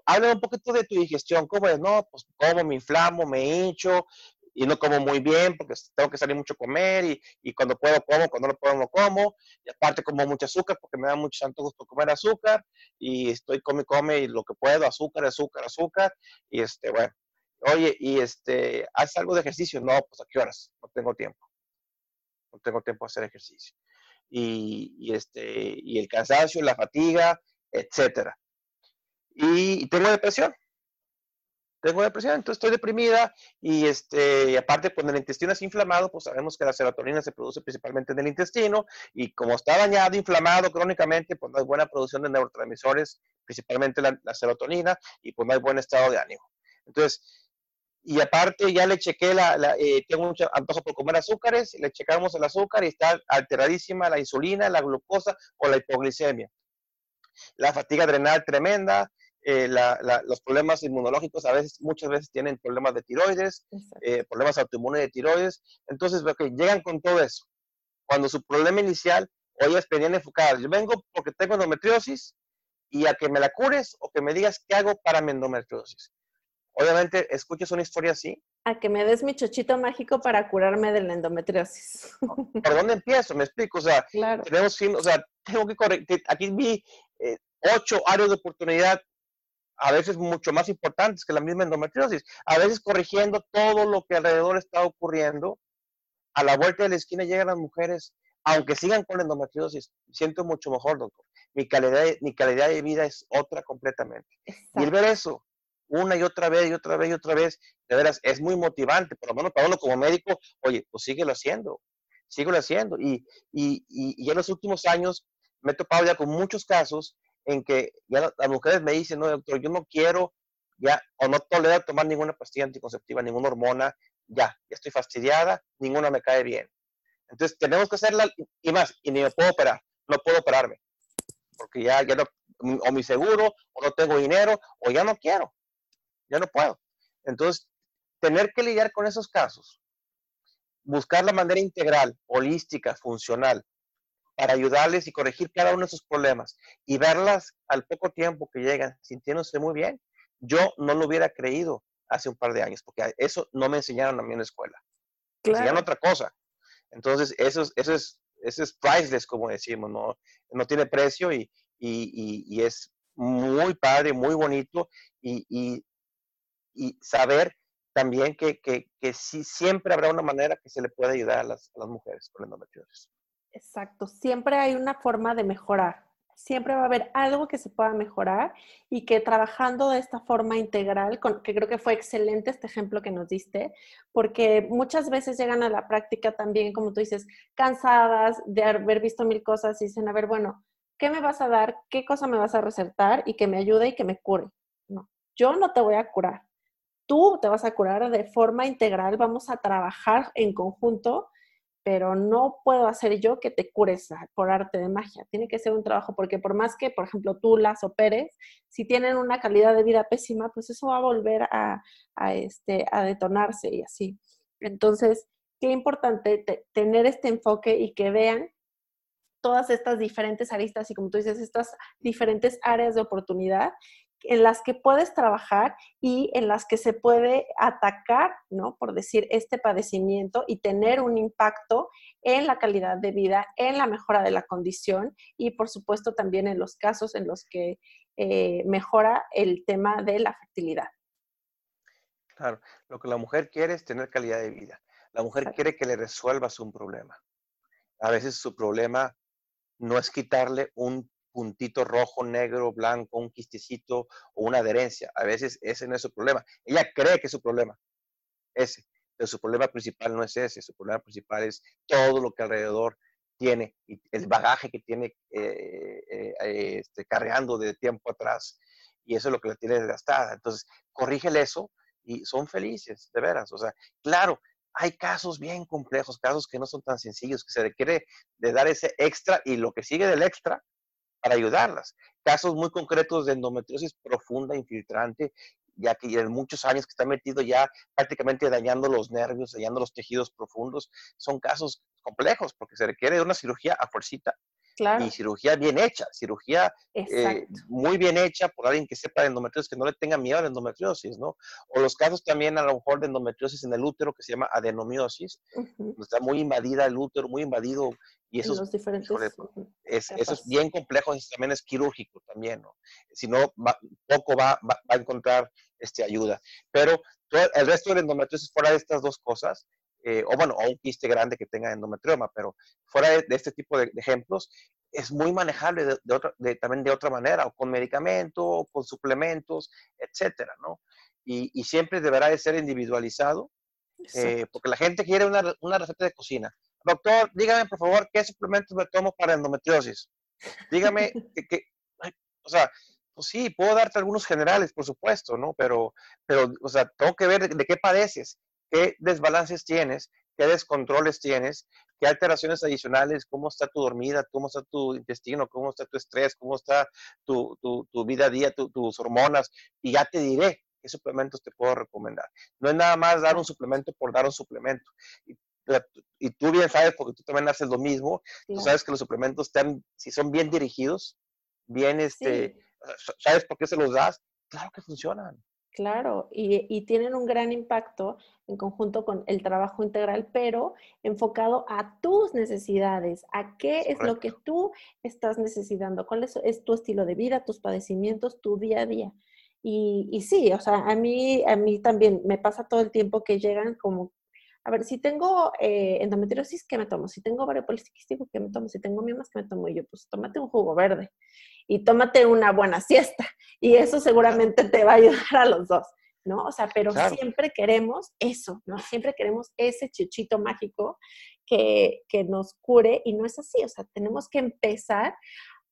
habla un poquito de tu digestión, ¿cómo es? No, pues como me inflamo, me hincho, y no como muy bien porque tengo que salir mucho a comer y, y, cuando puedo como, cuando no puedo no como. Y aparte como mucho azúcar porque me da muchos antojos por comer azúcar y estoy come, come y lo que puedo, azúcar, azúcar, azúcar. Y este, bueno, oye, y este, ¿haces algo de ejercicio? No, pues a qué horas? No tengo tiempo. No tengo tiempo de hacer ejercicio. Y este, y el cansancio, la fatiga, etcétera. Y, tengo depresión tengo depresión, entonces estoy deprimida y este, aparte cuando el intestino es inflamado, pues sabemos que la serotonina se produce principalmente en el intestino y como está dañado, inflamado crónicamente, pues no hay buena producción de neurotransmisores, principalmente la, serotonina y pues no hay buen estado de ánimo. Entonces, y aparte ya le chequé, la, eh, tengo mucho antojo por comer azúcares, le checamos el azúcar y está alteradísima la insulina, la glucosa o la hipoglicemia. La fatiga adrenal tremenda, eh, los problemas inmunológicos a veces, muchas veces tienen problemas de tiroides, eh, problemas autoinmunes de tiroides. Entonces, que llegan con todo eso. Cuando su problema inicial, o ellas venían enfocadas, yo vengo porque tengo endometriosis y a que me la cures o que me digas qué hago para mi endometriosis. Obviamente, escuchas una historia así. A que me des mi chochito mágico para curarme de la endometriosis. ¿Por dónde empiezo? Me explico. O sea, tenemos, o sea, tengo que corregir. Aquí vi eh, ocho áreas de oportunidad a veces mucho más importantes que la misma endometriosis, a veces corrigiendo todo lo que alrededor está ocurriendo, a la vuelta de la esquina llegan las mujeres, aunque sigan con endometriosis, siento mucho mejor, doctor. Mi calidad, mi calidad de vida es otra completamente. Y el ver eso una y otra vez y otra vez y otra vez, de veras, es muy motivante, por lo menos para uno como médico, oye, pues síguelo haciendo, síguelo haciendo. Y, y, y, y en los últimos años me he topado ya con muchos casos en que ya las mujeres me dicen, no, doctor, yo no quiero ya, o no tolero tomar ninguna pastilla anticonceptiva, ninguna hormona, ya, ya estoy fastidiada, ninguna me cae bien. Entonces tenemos que hacerla y más, y ni me puedo operar, no puedo operarme, porque ya, ya no, o mi seguro, o no tengo dinero, o ya no quiero, ya no puedo. Entonces, tener que lidiar con esos casos, buscar la manera integral, holística, funcional, para ayudarles y corregir cada uno de sus problemas y verlas al poco tiempo que llegan sintiéndose muy bien, yo no lo hubiera creído hace un par de años, porque eso no me enseñaron a mí en la escuela. Me enseñaron otra cosa. Entonces, eso, eso, es, eso es priceless, como decimos, no, no tiene precio y, y, y, es muy padre, muy bonito y, saber también que, que, que, sí, siempre habrá una manera que se le pueda ayudar a las, a las mujeres con endometriosis. Exacto, siempre hay una forma de mejorar siempre va a haber algo que se pueda mejorar y que trabajando de esta forma integral, que creo que fue excelente este ejemplo que nos diste, porque muchas veces llegan a la práctica también, como tú dices, cansadas de haber visto mil cosas y dicen, a ver, bueno, ¿qué me vas a dar? ¿Qué cosa me vas a recetar? Y que me ayude y que me cure. No, yo no te voy a curar. Tú te vas a curar de forma integral, vamos a trabajar en conjunto pero no puedo hacer yo que te cures por arte de magia. Tiene que ser un trabajo, porque por más que, por ejemplo, tú las operes, si tienen una calidad de vida pésima, pues eso va a volver a, este, detonarse y así. Entonces, qué importante tener este enfoque y que vean todas estas diferentes aristas y como tú dices, estas diferentes áreas de oportunidad en las que puedes trabajar y en las que se puede atacar, ¿no? Por decir, este padecimiento y tener un impacto en la calidad de vida, en la mejora de la condición y, por supuesto, también en los casos en los que eh, mejora el tema de la fertilidad. Claro, lo que la mujer quiere es tener calidad de vida. La mujer quiere que le resuelvas un problema. A veces su problema no es quitarle un puntito rojo, negro, blanco, un quistecito o una adherencia. A veces ese no es su problema. Ella cree que es su problema, ese. Pero su problema principal no es ese. Su problema principal es todo lo que alrededor tiene el bagaje que tiene eh, eh, este, cargando de tiempo atrás. Y eso es lo que la tiene desgastada. Entonces, corrígele eso y son felices, de veras. O sea, claro, hay casos bien complejos, casos que no son tan sencillos, que se requiere de dar ese extra y lo que sigue del extra para ayudarlas. Casos muy concretos de endometriosis profunda, infiltrante, ya que en muchos años que está metido ya prácticamente dañando los nervios, dañando los tejidos profundos, son casos complejos porque se requiere de una cirugía a fuercita y cirugía bien hecha, cirugía eh, muy bien hecha por alguien que sepa de endometriosis, que no le tenga miedo a la endometriosis, ¿no? O los casos también a lo mejor de endometriosis en el útero que se llama adenomiosis, está muy invadida el útero, muy invadido y eso, es, eso es bien complejo, eso también es quirúrgico también, ¿no? Si no, poco va, va, a encontrar este, ayuda. Pero el resto de endometriosis fuera de estas dos cosas, eh, o bueno, o un quiste grande que tenga endometrioma, pero fuera de, este tipo de, ejemplos, es muy manejable de, otra, también de otra manera, o con medicamento, o con suplementos, etcétera, ¿no? Y, y, siempre deberá de ser individualizado, eh, porque la gente quiere una, una receta de cocina doctor, dígame por favor qué suplementos me tomo para endometriosis. Dígame [LAUGHS] que, o sea, pues sí, puedo darte algunos generales, por supuesto, ¿no? Pero, pero o sea, tengo que ver de, qué padeces, qué desbalances tienes, qué descontroles tienes, qué alteraciones adicionales, cómo está tu dormida, cómo está tu intestino, cómo está tu estrés, cómo está tu, tu, vida a día, tus hormonas, y ya te diré qué suplementos te puedo recomendar. No es nada más dar un suplemento por dar un suplemento y tú bien sabes, porque tú también haces lo mismo, tú sabes que los suplementos, están, si son bien dirigidos, bien, este, ¿sabes por qué se los das? Claro que funcionan. Claro, y, y, tienen un gran impacto en conjunto con el trabajo integral, pero enfocado a tus necesidades, a qué es lo que tú estás necesitando, cuál es, es, tu estilo de vida, tus padecimientos, tu día a día. Y, y sí, o sea, a mí, a mí también me pasa todo el tiempo que llegan como a ver, si tengo eh, endometriosis, ¿qué me tomo? Si tengo ovario poliquístico, ¿qué me tomo? Si tengo miomas, ¿qué me tomo? Y yo, pues tómate un jugo verde y tómate una buena siesta. Y eso seguramente te va a ayudar a los dos, ¿no? O sea, pero siempre queremos eso, ¿no? Siempre queremos ese chuchito mágico que, que, nos cure y no es así. O sea, tenemos que empezar.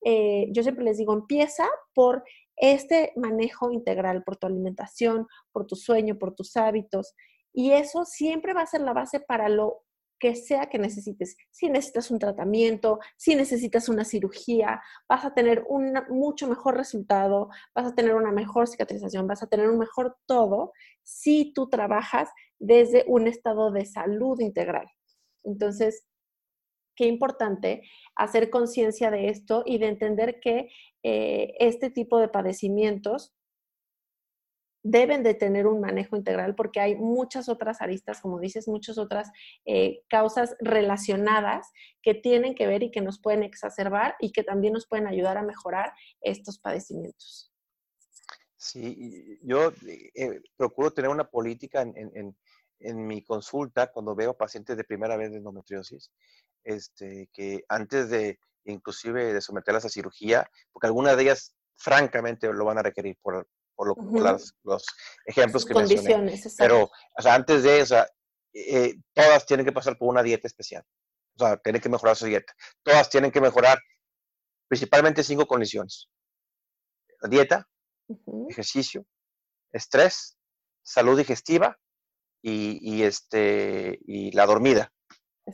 Eh, yo siempre les digo, empieza por este manejo integral, por tu alimentación, por tu sueño, por tus hábitos. Y eso siempre va a ser la base para lo que sea que necesites. Si necesitas un tratamiento, si necesitas una cirugía, vas a tener un mucho mejor resultado, vas a tener una mejor cicatrización, vas a tener un mejor todo si tú trabajas desde un estado de salud integral. Entonces, qué importante hacer conciencia de esto y de entender que eh, este tipo de padecimientos deben de tener un manejo integral porque hay muchas otras aristas, como dices, muchas otras eh, causas relacionadas que tienen que ver y que nos pueden exacerbar y que también nos pueden ayudar a mejorar estos padecimientos. Sí, yo eh, procuro tener una política en, mi consulta cuando veo pacientes de primera vez de endometriosis, este, que antes de inclusive de someterlas a cirugía, porque algunas de ellas francamente lo van a requerir por, por, los ejemplos que mencioné. Pero o sea, antes de eso, eh, todas tienen que pasar por una dieta especial. O sea, tienen que mejorar su dieta. Todas tienen que mejorar principalmente cinco condiciones. La dieta, ejercicio, estrés, salud digestiva y, este, y la dormida.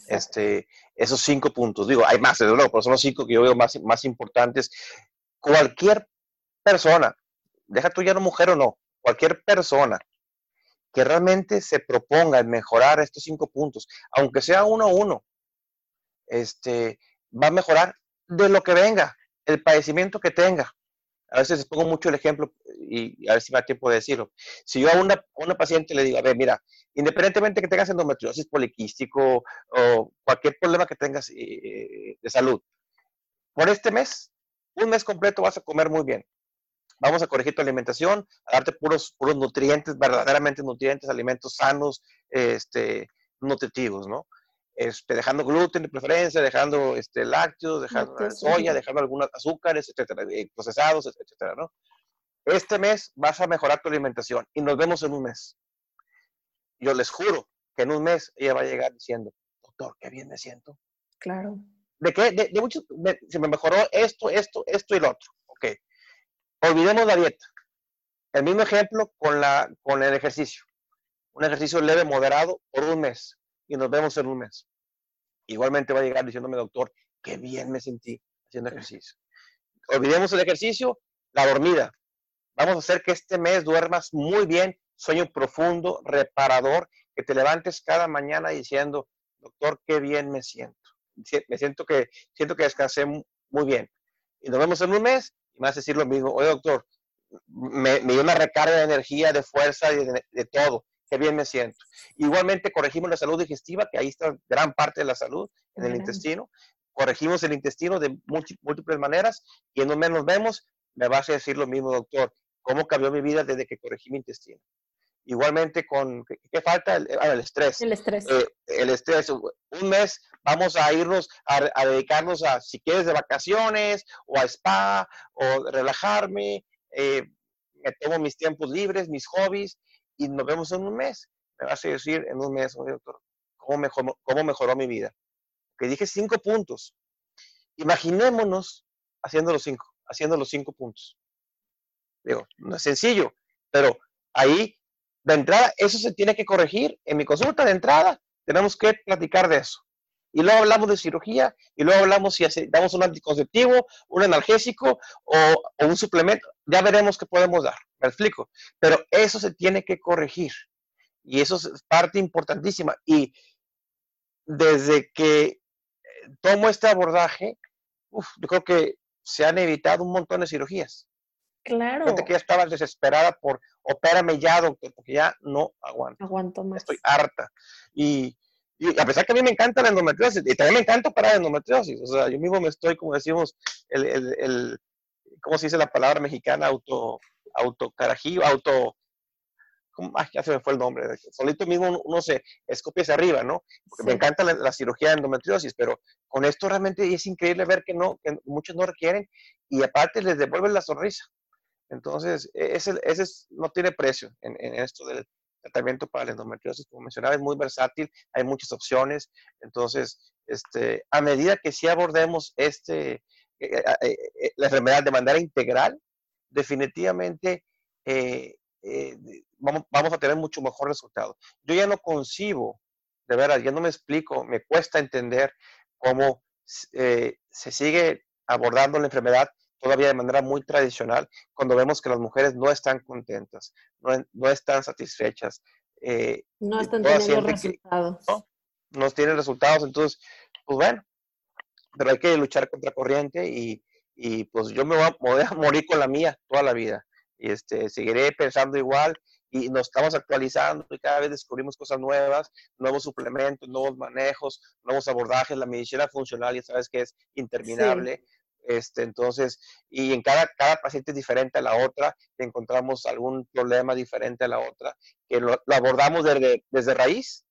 Este, esos cinco puntos. Digo, hay más, desde luego, pero son los cinco que yo veo más, más importantes. Cualquier persona, deja tú ya una mujer o no, cualquier persona que realmente se proponga en mejorar estos cinco puntos, aunque sea uno a uno, este, va a mejorar de lo que venga, el padecimiento que tenga. A veces les pongo mucho el ejemplo y a ver si me da tiempo de decirlo. Si yo a una, una paciente le digo, a ver, mira, independientemente que tengas endometriosis poliquístico o cualquier problema que tengas eh, de salud, por este mes, un mes completo vas a comer muy bien vamos a corregir tu alimentación, a darte puros, puros nutrientes, verdaderamente nutrientes, alimentos sanos, este, nutritivos, ¿no? Este, dejando gluten de preferencia, dejando este, lácteos, dejando soya, dejando algunos azúcares, etcétera, eh, procesados, etcétera, ¿no? Este mes vas a mejorar tu alimentación y nos vemos en un mes. Yo les juro que en un mes ella va a llegar diciendo, doctor, qué bien me siento. Claro. ¿De qué? De, mucho, se me mejoró esto, esto, esto y lo otro. Ok. Olvidemos la dieta. El mismo ejemplo con, la, con el ejercicio. Un ejercicio leve, moderado, por un mes. Y nos vemos en un mes. Igualmente va a llegar diciéndome, doctor, qué bien me sentí haciendo ejercicio. Olvidemos el ejercicio, la dormida. Vamos a hacer que este mes duermas muy bien, sueño profundo, reparador, que te levantes cada mañana diciendo, doctor, qué bien me siento. Me siento que, siento que descansé muy bien. Y nos vemos en un mes y me vas a decir lo mismo, oye doctor, me, dio una recarga de energía, de fuerza de, todo, qué bien me siento. Igualmente corregimos la salud digestiva, que ahí está gran parte de la salud en el intestino, corregimos el intestino de múltiples maneras y en un mes nos vemos, me vas a decir lo mismo doctor, cómo cambió mi vida desde que corregí mi intestino. Igualmente con, ¿qué, falta? El, ah, el, estrés. El estrés. Eh, el estrés. Un mes vamos a irnos a, dedicarnos a, si quieres, de vacaciones o a spa o relajarme. Eh, me tomo mis tiempos libres, mis hobbies y nos vemos en un mes. Me vas a decir en un mes, doctor, ¿cómo mejoró, cómo mejoró mi vida? Que dije cinco puntos. Imaginémonos haciendo los cinco, haciendo los cinco puntos. Digo, no es sencillo, pero ahí de entrada, eso se tiene que corregir. En mi consulta de entrada, tenemos que platicar de eso. Y luego hablamos de cirugía, y luego hablamos si damos un anticonceptivo, un analgésico o, un suplemento. Ya veremos qué podemos dar. Me explico. Pero eso se tiene que corregir. Y eso es parte importantísima. Y desde que eh, tomo este abordaje, yo creo que se han evitado un montón de cirugías. Claro. Gente que ya estaba desesperada por opérame ya, doctor, porque ya no aguanto. Aguanto más. Estoy harta. Y, a pesar que a mí me encanta la endometriosis, y también me encanta operar endometriosis. O sea, yo mismo me estoy, como decimos, el, el, el ¿cómo se dice la palabra mexicana? Auto, autocarajillo, auto, Ay, ya se me fue el nombre. Solito mismo uno, se escopia hacia arriba, ¿no? Porque me encanta la, cirugía de endometriosis, pero con esto realmente es increíble ver que no, que muchos no requieren y aparte les devuelven la sonrisa. Entonces, e-, ese, ese no tiene precio en, esto del tratamiento para la endometriosis. Como mencionaba, es muy versátil, hay muchas opciones. Entonces, este, a medida que sí abordemos este, eh, eh, eh, la enfermedad de manera integral, definitivamente vamos, vamos, a tener mucho mejor resultado. Yo ya no concibo, de verdad, ya no me explico, me cuesta entender cómo se sigue abordando la enfermedad todavía de manera muy tradicional, cuando vemos que las mujeres no están contentas, no, están satisfechas. Eh, no están teniendo resultados. ¿no? no tienen resultados, entonces, pues bueno, pero hay que luchar contra corriente y, y pues yo me voy a, [LAUGHS] voy a, morir con la mía toda la vida. Y este, seguiré pensando igual y nos estamos actualizando y cada vez descubrimos cosas nuevas, nuevos suplementos, nuevos manejos, nuevos abordajes. La medicina funcional ya sabes que es interminable. Este, entonces, y en cada, cada paciente es diferente a la otra, encontramos algún problema diferente a la otra, que lo, abordamos desde, desde raíz,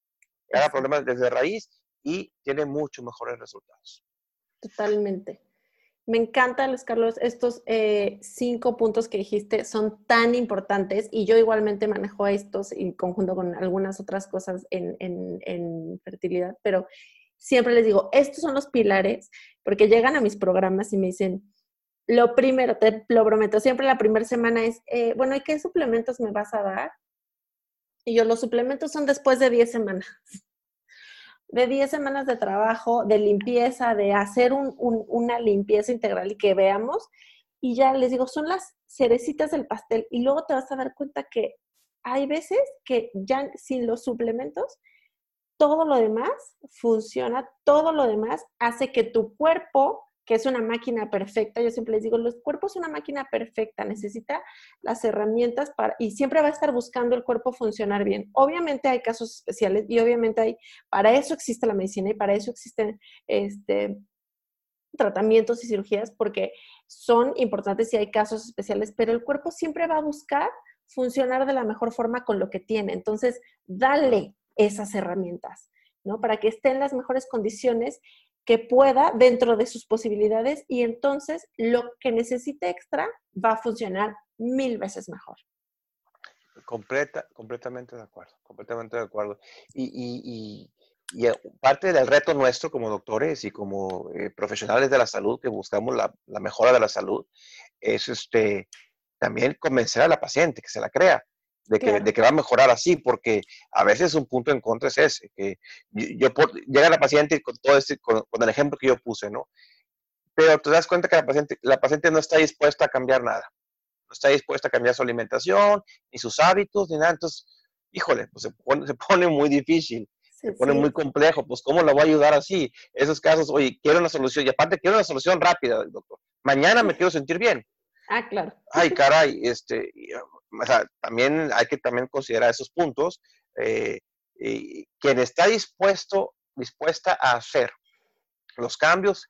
cada problema desde raíz y tiene mucho mejores resultados. Totalmente. Me encanta, Luis Carlos, estos eh, cinco puntos que dijiste son tan importantes y yo igualmente manejo estos en conjunto con algunas otras cosas en, en fertilidad, pero siempre les digo, estos son los pilares, porque llegan a mis programas y me dicen, lo primero, te lo prometo, siempre la primera semana es, eh, bueno, ¿y qué suplementos me vas a dar? Y yo, los suplementos son después de 10 semanas. De 10 semanas de trabajo, de limpieza, de hacer una limpieza integral y que veamos. Y ya les digo, son las cerecitas del pastel. Y luego te vas a dar cuenta que hay veces que ya sin los suplementos todo lo demás funciona, todo lo demás hace que tu cuerpo, que es una máquina perfecta, yo siempre les digo, los cuerpos es una máquina perfecta, necesita las herramientas para, y siempre va a estar buscando el cuerpo funcionar bien. Obviamente hay casos especiales y obviamente hay, para eso existe la medicina y para eso existen este, tratamientos y cirugías porque son importantes y hay casos especiales, pero el cuerpo siempre va a buscar funcionar de la mejor forma con lo que tiene. Entonces, dale, esas herramientas, ¿no? Para que esté en las mejores condiciones que pueda dentro de sus posibilidades y entonces lo que necesite extra va a funcionar mil veces mejor. Completa, completamente de acuerdo, completamente de acuerdo. Y, eh, parte del reto nuestro como doctores y como eh, profesionales de la salud que buscamos la, la, mejora de la salud es este, también convencer a la paciente que se la crea de que, de que, va a mejorar así, porque a veces un punto en contra es ese, que yo, llega la paciente con todo este, con, el ejemplo que yo puse, ¿no? Pero te das cuenta que la paciente, la paciente no está dispuesta a cambiar nada, no está dispuesta a cambiar su alimentación, ni sus hábitos, ni nada, entonces, híjole, pues se pone, [LAUGHS] se pone muy difícil, se pone muy complejo, pues ¿cómo la voy a ayudar así? Esos casos, oye, quiero una solución, y aparte quiero una solución rápida, doctor, mañana me quiero sentir bien. Ah, claro. Ay, caray, este, o sea, también hay que también considerar esos puntos. Eh, y quien está dispuesto, dispuesta a hacer los cambios,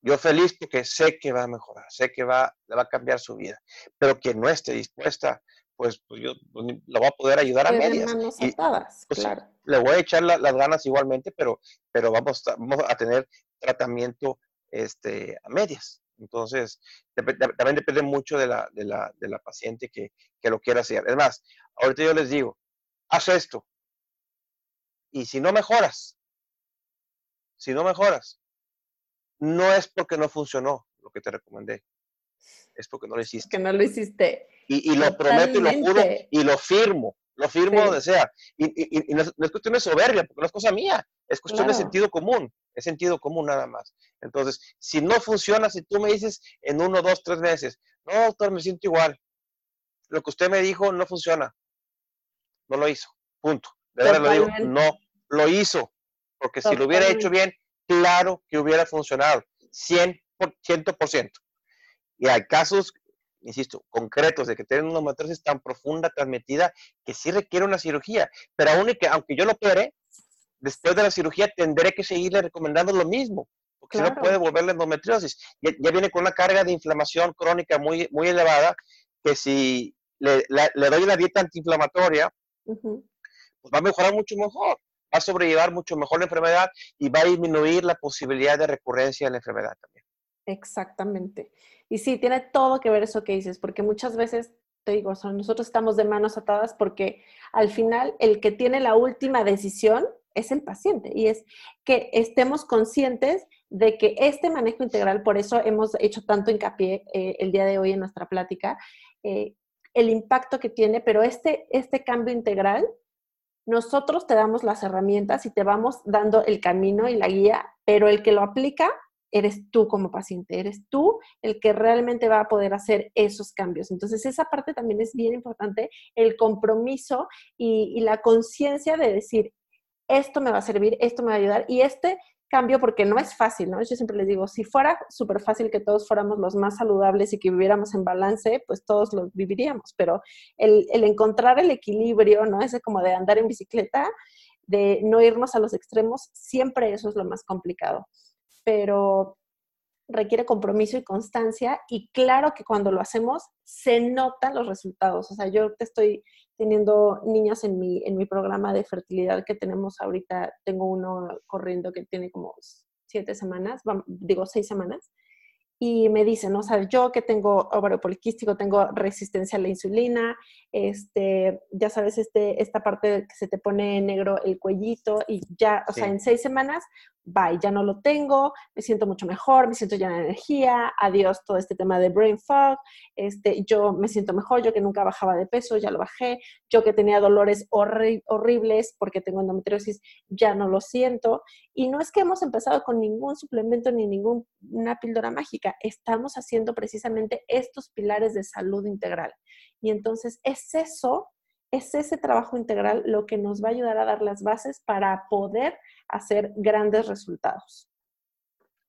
yo feliz porque sé que va a mejorar, sé que va, va a cambiar su vida. Pero quien no esté dispuesta, pues, pues yo pues, lo voy a poder ayudar a medias. Y, pues, claro. Le voy a echar las ganas igualmente, pero, pero vamos, vamos a tener tratamiento este, a medias. Entonces, también depende mucho de la, de la, de la paciente que, que, lo quiera hacer. Es más, ahorita yo les digo, haz esto. Y si no mejoras, si no mejoras, no es porque no funcionó lo que te recomendé, es porque no lo hiciste. Que no lo hiciste. Y, y lo prometo y lo juro y lo firmo, lo firmo donde sea. Y, y, no, es, cuestión de soberbia, porque no es cosa mía, es cuestión de sentido común es sentido común nada más. Entonces, si no funciona, si tú me dices en uno, dos, tres meses, no, doctor, me siento igual. Lo que usted me dijo no funciona. No lo hizo. Punto. De verdad lo digo, no lo hizo. Porque si lo hubiera hecho bien, claro que hubiera funcionado. 100%. 100%. Y hay casos, insisto, concretos de que tienen una matriz tan profunda, tan metida, que sí requiere una cirugía. Pero aún que, aunque yo lo opere, después de la cirugía tendré que seguirle recomendando lo mismo, porque si no puede volver la endometriosis. Ya, viene con una carga de inflamación crónica muy, muy elevada, que si le, doy una dieta antiinflamatoria, pues va a mejorar mucho mejor, va a sobrellevar mucho mejor la enfermedad y va a disminuir la posibilidad de recurrencia de la enfermedad también. Exactamente. Y sí, tiene todo que ver eso que dices, porque muchas veces te digo, nosotros estamos de manos atadas porque al final el que tiene la última decisión es el paciente y es que estemos conscientes de que este manejo integral, por eso hemos hecho tanto hincapié eh, el día de hoy en nuestra plática, eh, el impacto que tiene, pero este, este cambio integral, nosotros te damos las herramientas y te vamos dando el camino y la guía, pero el que lo aplica eres tú como paciente, eres tú el que realmente va a poder hacer esos cambios. Entonces, esa parte también es bien importante, el compromiso y, la conciencia de decir, esto me va a servir, esto me va a ayudar y este cambio porque no es fácil, ¿no? Yo siempre les digo, si fuera súper fácil que todos fuéramos los más saludables y que viviéramos en balance, pues todos lo viviríamos, pero el, el encontrar el equilibrio, ¿no? Ese como de andar en bicicleta, de no irnos a los extremos, siempre eso es lo más complicado. Pero requiere compromiso y constancia y claro que cuando lo hacemos se notan los resultados. O sea, yo te estoy teniendo niños en mi, en mi programa de fertilidad que tenemos ahorita, tengo uno corriendo que tiene como siete semanas, digo seis semanas, y me dicen, o sea, yo que tengo ovario poliquístico, tengo resistencia a la insulina, este, ya sabes, este, esta parte que se te pone negro el cuellito y ya, o sea, en seis semanas bye, ya no lo tengo, me siento mucho mejor, me siento llena de energía, adiós todo este tema de brain fog, este, yo me siento mejor, yo que nunca bajaba de peso, ya lo bajé, yo que tenía dolores horribles porque tengo endometriosis, ya no lo siento. Y no es que hemos empezado con ningún suplemento ni ninguna píldora mágica, estamos haciendo precisamente estos pilares de salud integral. Y entonces es eso es ese trabajo integral lo que nos va a ayudar a dar las bases para poder hacer grandes resultados.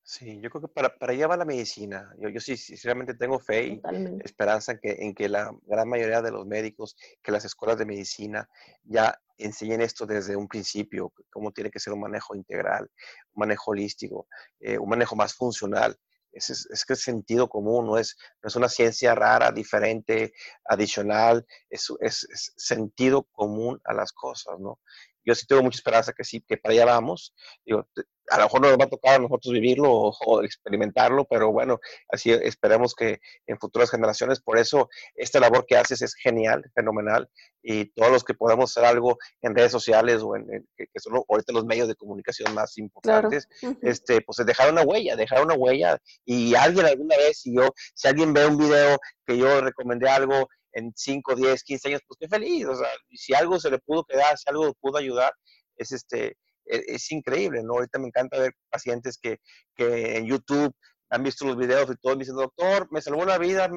Sí, yo creo que para, para allá va la medicina. Yo, yo sí, sinceramente tengo fe y esperanza en que, en que la gran mayoría de los médicos, que las escuelas de medicina ya enseñen esto desde un principio, cómo tiene que ser un manejo integral, un manejo holístico, eh, un manejo más funcional es, es, que es sentido común, no es, no es una ciencia rara, diferente, adicional, es, es, sentido común a las cosas, ¿no? Yo sí tengo mucha esperanza que sí, que para allá vamos. Digo, a lo mejor no nos va a tocar a nosotros vivirlo [LAUGHS] o, experimentarlo, pero bueno, así esperemos que en futuras generaciones, por eso esta labor que haces es genial, fenomenal, y todos los que podamos hacer algo en redes sociales o en, que, son ahorita los medios de comunicación más importantes, este, pues dejar una huella, dejar una huella, y alguien alguna vez, si yo, si alguien ve un video que yo recomendé algo en 5, 10, 15 años, pues qué feliz, o sea, si algo se le pudo quedar, si algo pudo ayudar, es este, e, es, increíble, ¿no? Ahorita me encanta ver pacientes que, que en YouTube han visto los videos y todos me dicen, doctor, me salvó la vida,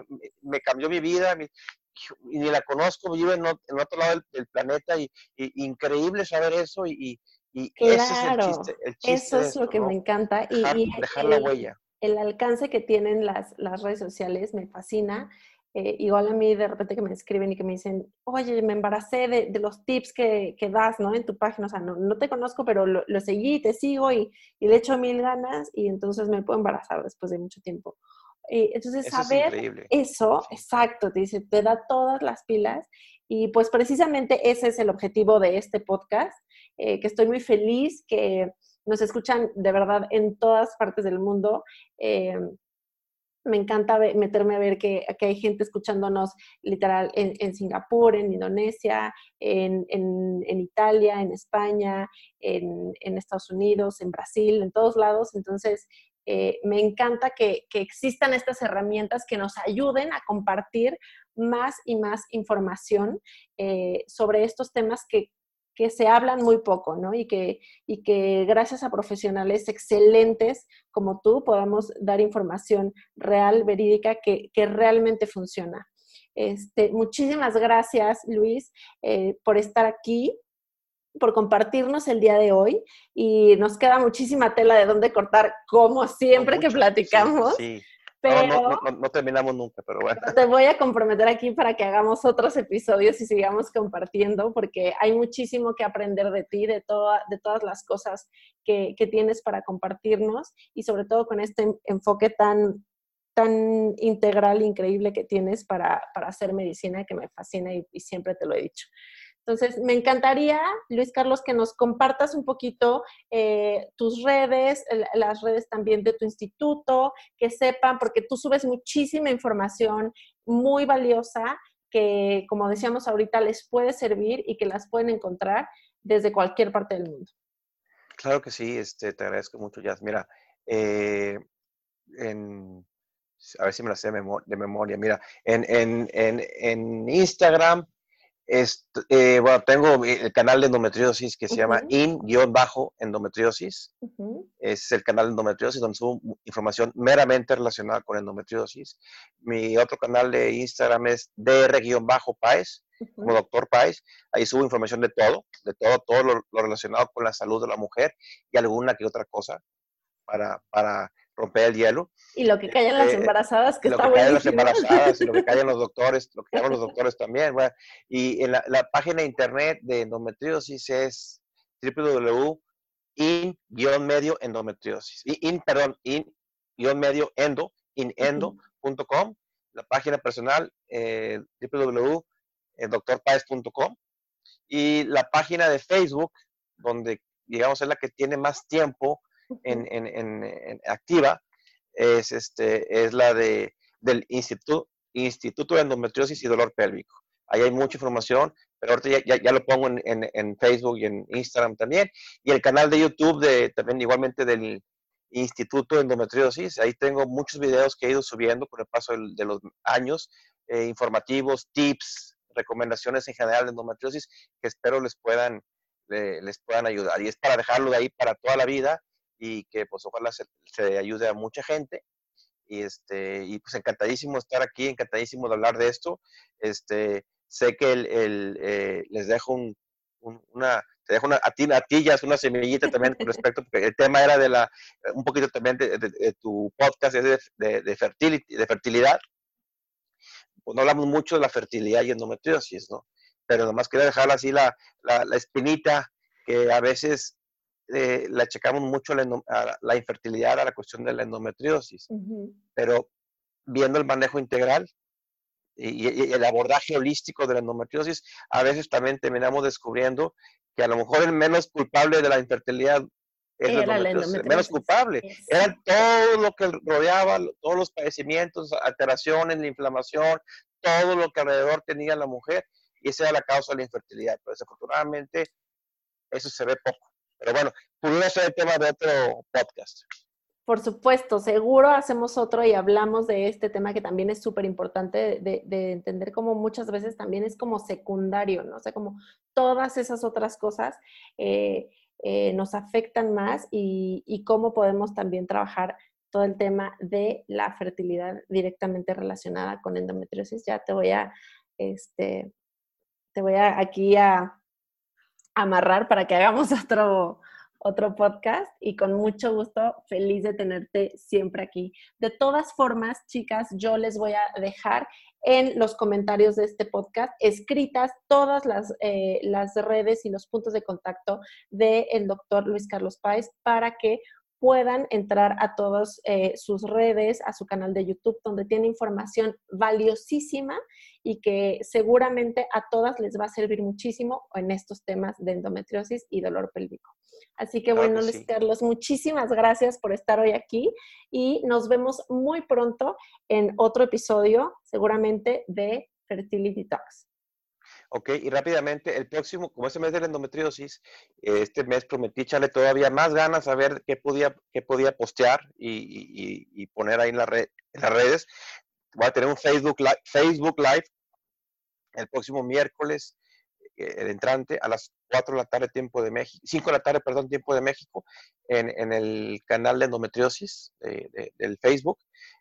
me, cambió mi vida, y ni la conozco, vive en, otro lado del, planeta, y, increíble saber eso, y, y ese es el chiste. eso es lo que me encanta. y, dejar la huella. El alcance que tienen las, las redes sociales me fascina eh, igual a mí de repente que me escriben y que me dicen, oye, me embaracé de, de los tips que, que, das, ¿no? En tu página, o sea, no, no te conozco, pero lo, lo, seguí, te sigo y, y, le echo mil ganas y entonces me puedo embarazar después de mucho tiempo. Eh, entonces, saber eso, exacto, te dice, te da todas las pilas y pues precisamente ese es el objetivo de este podcast, eh, que estoy muy feliz que nos escuchan de verdad en todas partes del mundo me encanta meterme a ver que, hay gente escuchándonos literal en, Singapur, en Indonesia, en, Italia, en España, en, Estados Unidos, en Brasil, en todos lados. Entonces, eh, me encanta que, existan estas herramientas que nos ayuden a compartir más y más información eh, sobre estos temas que que se hablan muy poco, ¿no? Y que, y que gracias a profesionales excelentes como tú podamos dar información real, verídica, que, realmente funciona. Este, muchísimas gracias, Luis, eh, por estar aquí, por compartirnos el día de hoy y nos queda muchísima tela de dónde cortar, como siempre que platicamos. sí. Pero no, terminamos nunca, pero bueno. [LAUGHS] Te voy a comprometer aquí para que hagamos otros episodios y sigamos compartiendo, porque hay muchísimo que aprender de ti, de, toda, de todas las cosas que, que tienes para compartirnos y sobre todo con este enfoque tan, tan integral, increíble que tienes para, para hacer medicina, que me fascina y siempre te lo he dicho. Entonces, me encantaría, Luis Carlos, que nos compartas un poquito eh, tus redes, las redes también de tu instituto, que sepan, porque tú subes muchísima información muy valiosa que, como decíamos ahorita, les puede servir y que las pueden encontrar desde cualquier parte del mundo. Claro que sí, este, te agradezco mucho, Jazz. Mira, eh, a ver si me la sé de, memoria. Mira, en, en, en, en Instagram eh, bueno, tengo el canal de endometriosis que se llama in-endometriosis. Es el canal de endometriosis donde subo información meramente relacionada con endometriosis. Mi otro canal de Instagram es dr-paes, como doctor Paes. Ahí subo información de todo, de todo, todo lo, relacionado con la salud de la mujer y alguna que otra cosa para, para romper el hielo. Y lo que callan las eh, embarazadas, que lo está que callan las embarazadas y lo que [LAUGHS] callan los doctores, lo que callan los doctores también. Y en la, la, página de internet de endometriosis es www.in-medio endometriosis. In, perdón, in-medio endo, inendo.com. La página personal, eh, www.doctorpaez.com. Y la página de Facebook, donde digamos es la que tiene más tiempo en, en, activa, es, este, es la de, del Instituto, Instituto de Endometriosis y Dolor Pélvico. Ahí hay mucha información, pero ahorita ya, ya, lo pongo en, en, Facebook y en Instagram también. Y el canal de YouTube de, también igualmente del Instituto de Endometriosis. Ahí tengo muchos videos que he ido subiendo con el paso de, los años, eh, informativos, tips, recomendaciones en general de endometriosis que espero les puedan, les puedan ayudar. Y es para dejarlo de ahí para toda la vida y que pues ojalá se, ayude a mucha gente. Y, este, y pues encantadísimo estar aquí, encantadísimo de hablar de esto. Este, sé que el, eh, les dejo un, una, te dejo una, a ti, a ti ya es una semillita también con [LAUGHS] respecto, porque el tema era de la, un poquito también de, tu podcast es de, de, fertility, de fertilidad. Pues no hablamos mucho de la fertilidad y endometriosis, ¿no? Pero nomás quería dejar así la, la, la espinita que a veces eh, la checamos mucho la, a la, infertilidad, a la cuestión de la endometriosis, pero viendo el manejo integral y, el abordaje holístico de la endometriosis, a veces también terminamos descubriendo que a lo mejor el menos culpable de la infertilidad es la endometriosis, menos culpable. Era todo lo que rodeaba, todos los padecimientos, alteraciones, la inflamación, todo lo que alrededor tenía la mujer, y esa era la causa de la infertilidad. Pero desafortunadamente eso se ve poco. Pero bueno, pudiera ser el tema de otro podcast. Por supuesto, seguro hacemos otro y hablamos de este tema que también es súper importante de, entender como muchas veces también es como secundario, ¿no? O sea, como todas esas otras cosas eh, eh, nos afectan más y, y, cómo podemos también trabajar todo el tema de la fertilidad directamente relacionada con endometriosis. Ya te voy a, este, te voy a aquí a amarrar para que hagamos [LAUGHS] otro, otro podcast y con mucho gusto, feliz de tenerte siempre aquí. De todas formas, chicas, yo les voy a dejar en los comentarios de este podcast escritas todas las, eh, las redes y los puntos de contacto del doctor Luis Carlos Páez para que puedan entrar a todas eh, sus redes, a su canal de YouTube, donde tiene información valiosísima y que seguramente a todas les va a servir muchísimo en estos temas de endometriosis y dolor pélvico. Así que bueno, Luis Carlos, muchísimas gracias por estar hoy aquí y nos vemos muy pronto en otro episodio, seguramente de Fertility Talks. Ok, y rápidamente, el próximo, como es el mes de la endometriosis, este mes prometí echarle todavía más ganas a ver qué podía, qué podía postear y, poner ahí en, la red, en las redes. Voy a tener un Facebook Live, Facebook Live el próximo miércoles, eh, el entrante, a las 4 de la tarde, tiempo de México, 5 de la tarde, perdón, tiempo de México, en, el canal de endometriosis del Facebook.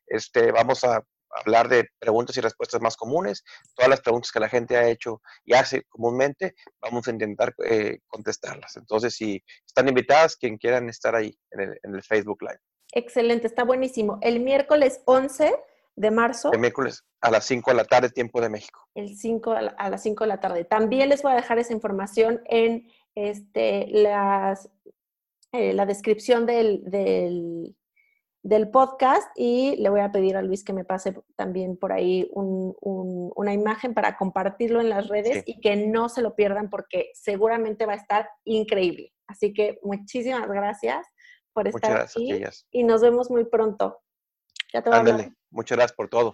Este, vamos a hablar de preguntas y respuestas más comunes, todas las preguntas que la gente ha hecho y hace comúnmente, vamos a intentar eh, contestarlas. Entonces, si están invitadas, quien quieran estar ahí en el, Facebook Live. Excelente, está buenísimo. El miércoles 11 de marzo. El miércoles a las 5 de la tarde, tiempo de México. El 5 a, las 5 de la tarde. También les voy a dejar esa información en este, las, eh, la descripción del, del del podcast y le voy a pedir a Luis que me pase también por ahí una imagen para compartirlo en las redes y que no se lo pierdan porque seguramente va a estar increíble. Así que muchísimas gracias por estar aquí y nos vemos muy pronto. Ya te Ándale. Muchas gracias por todo.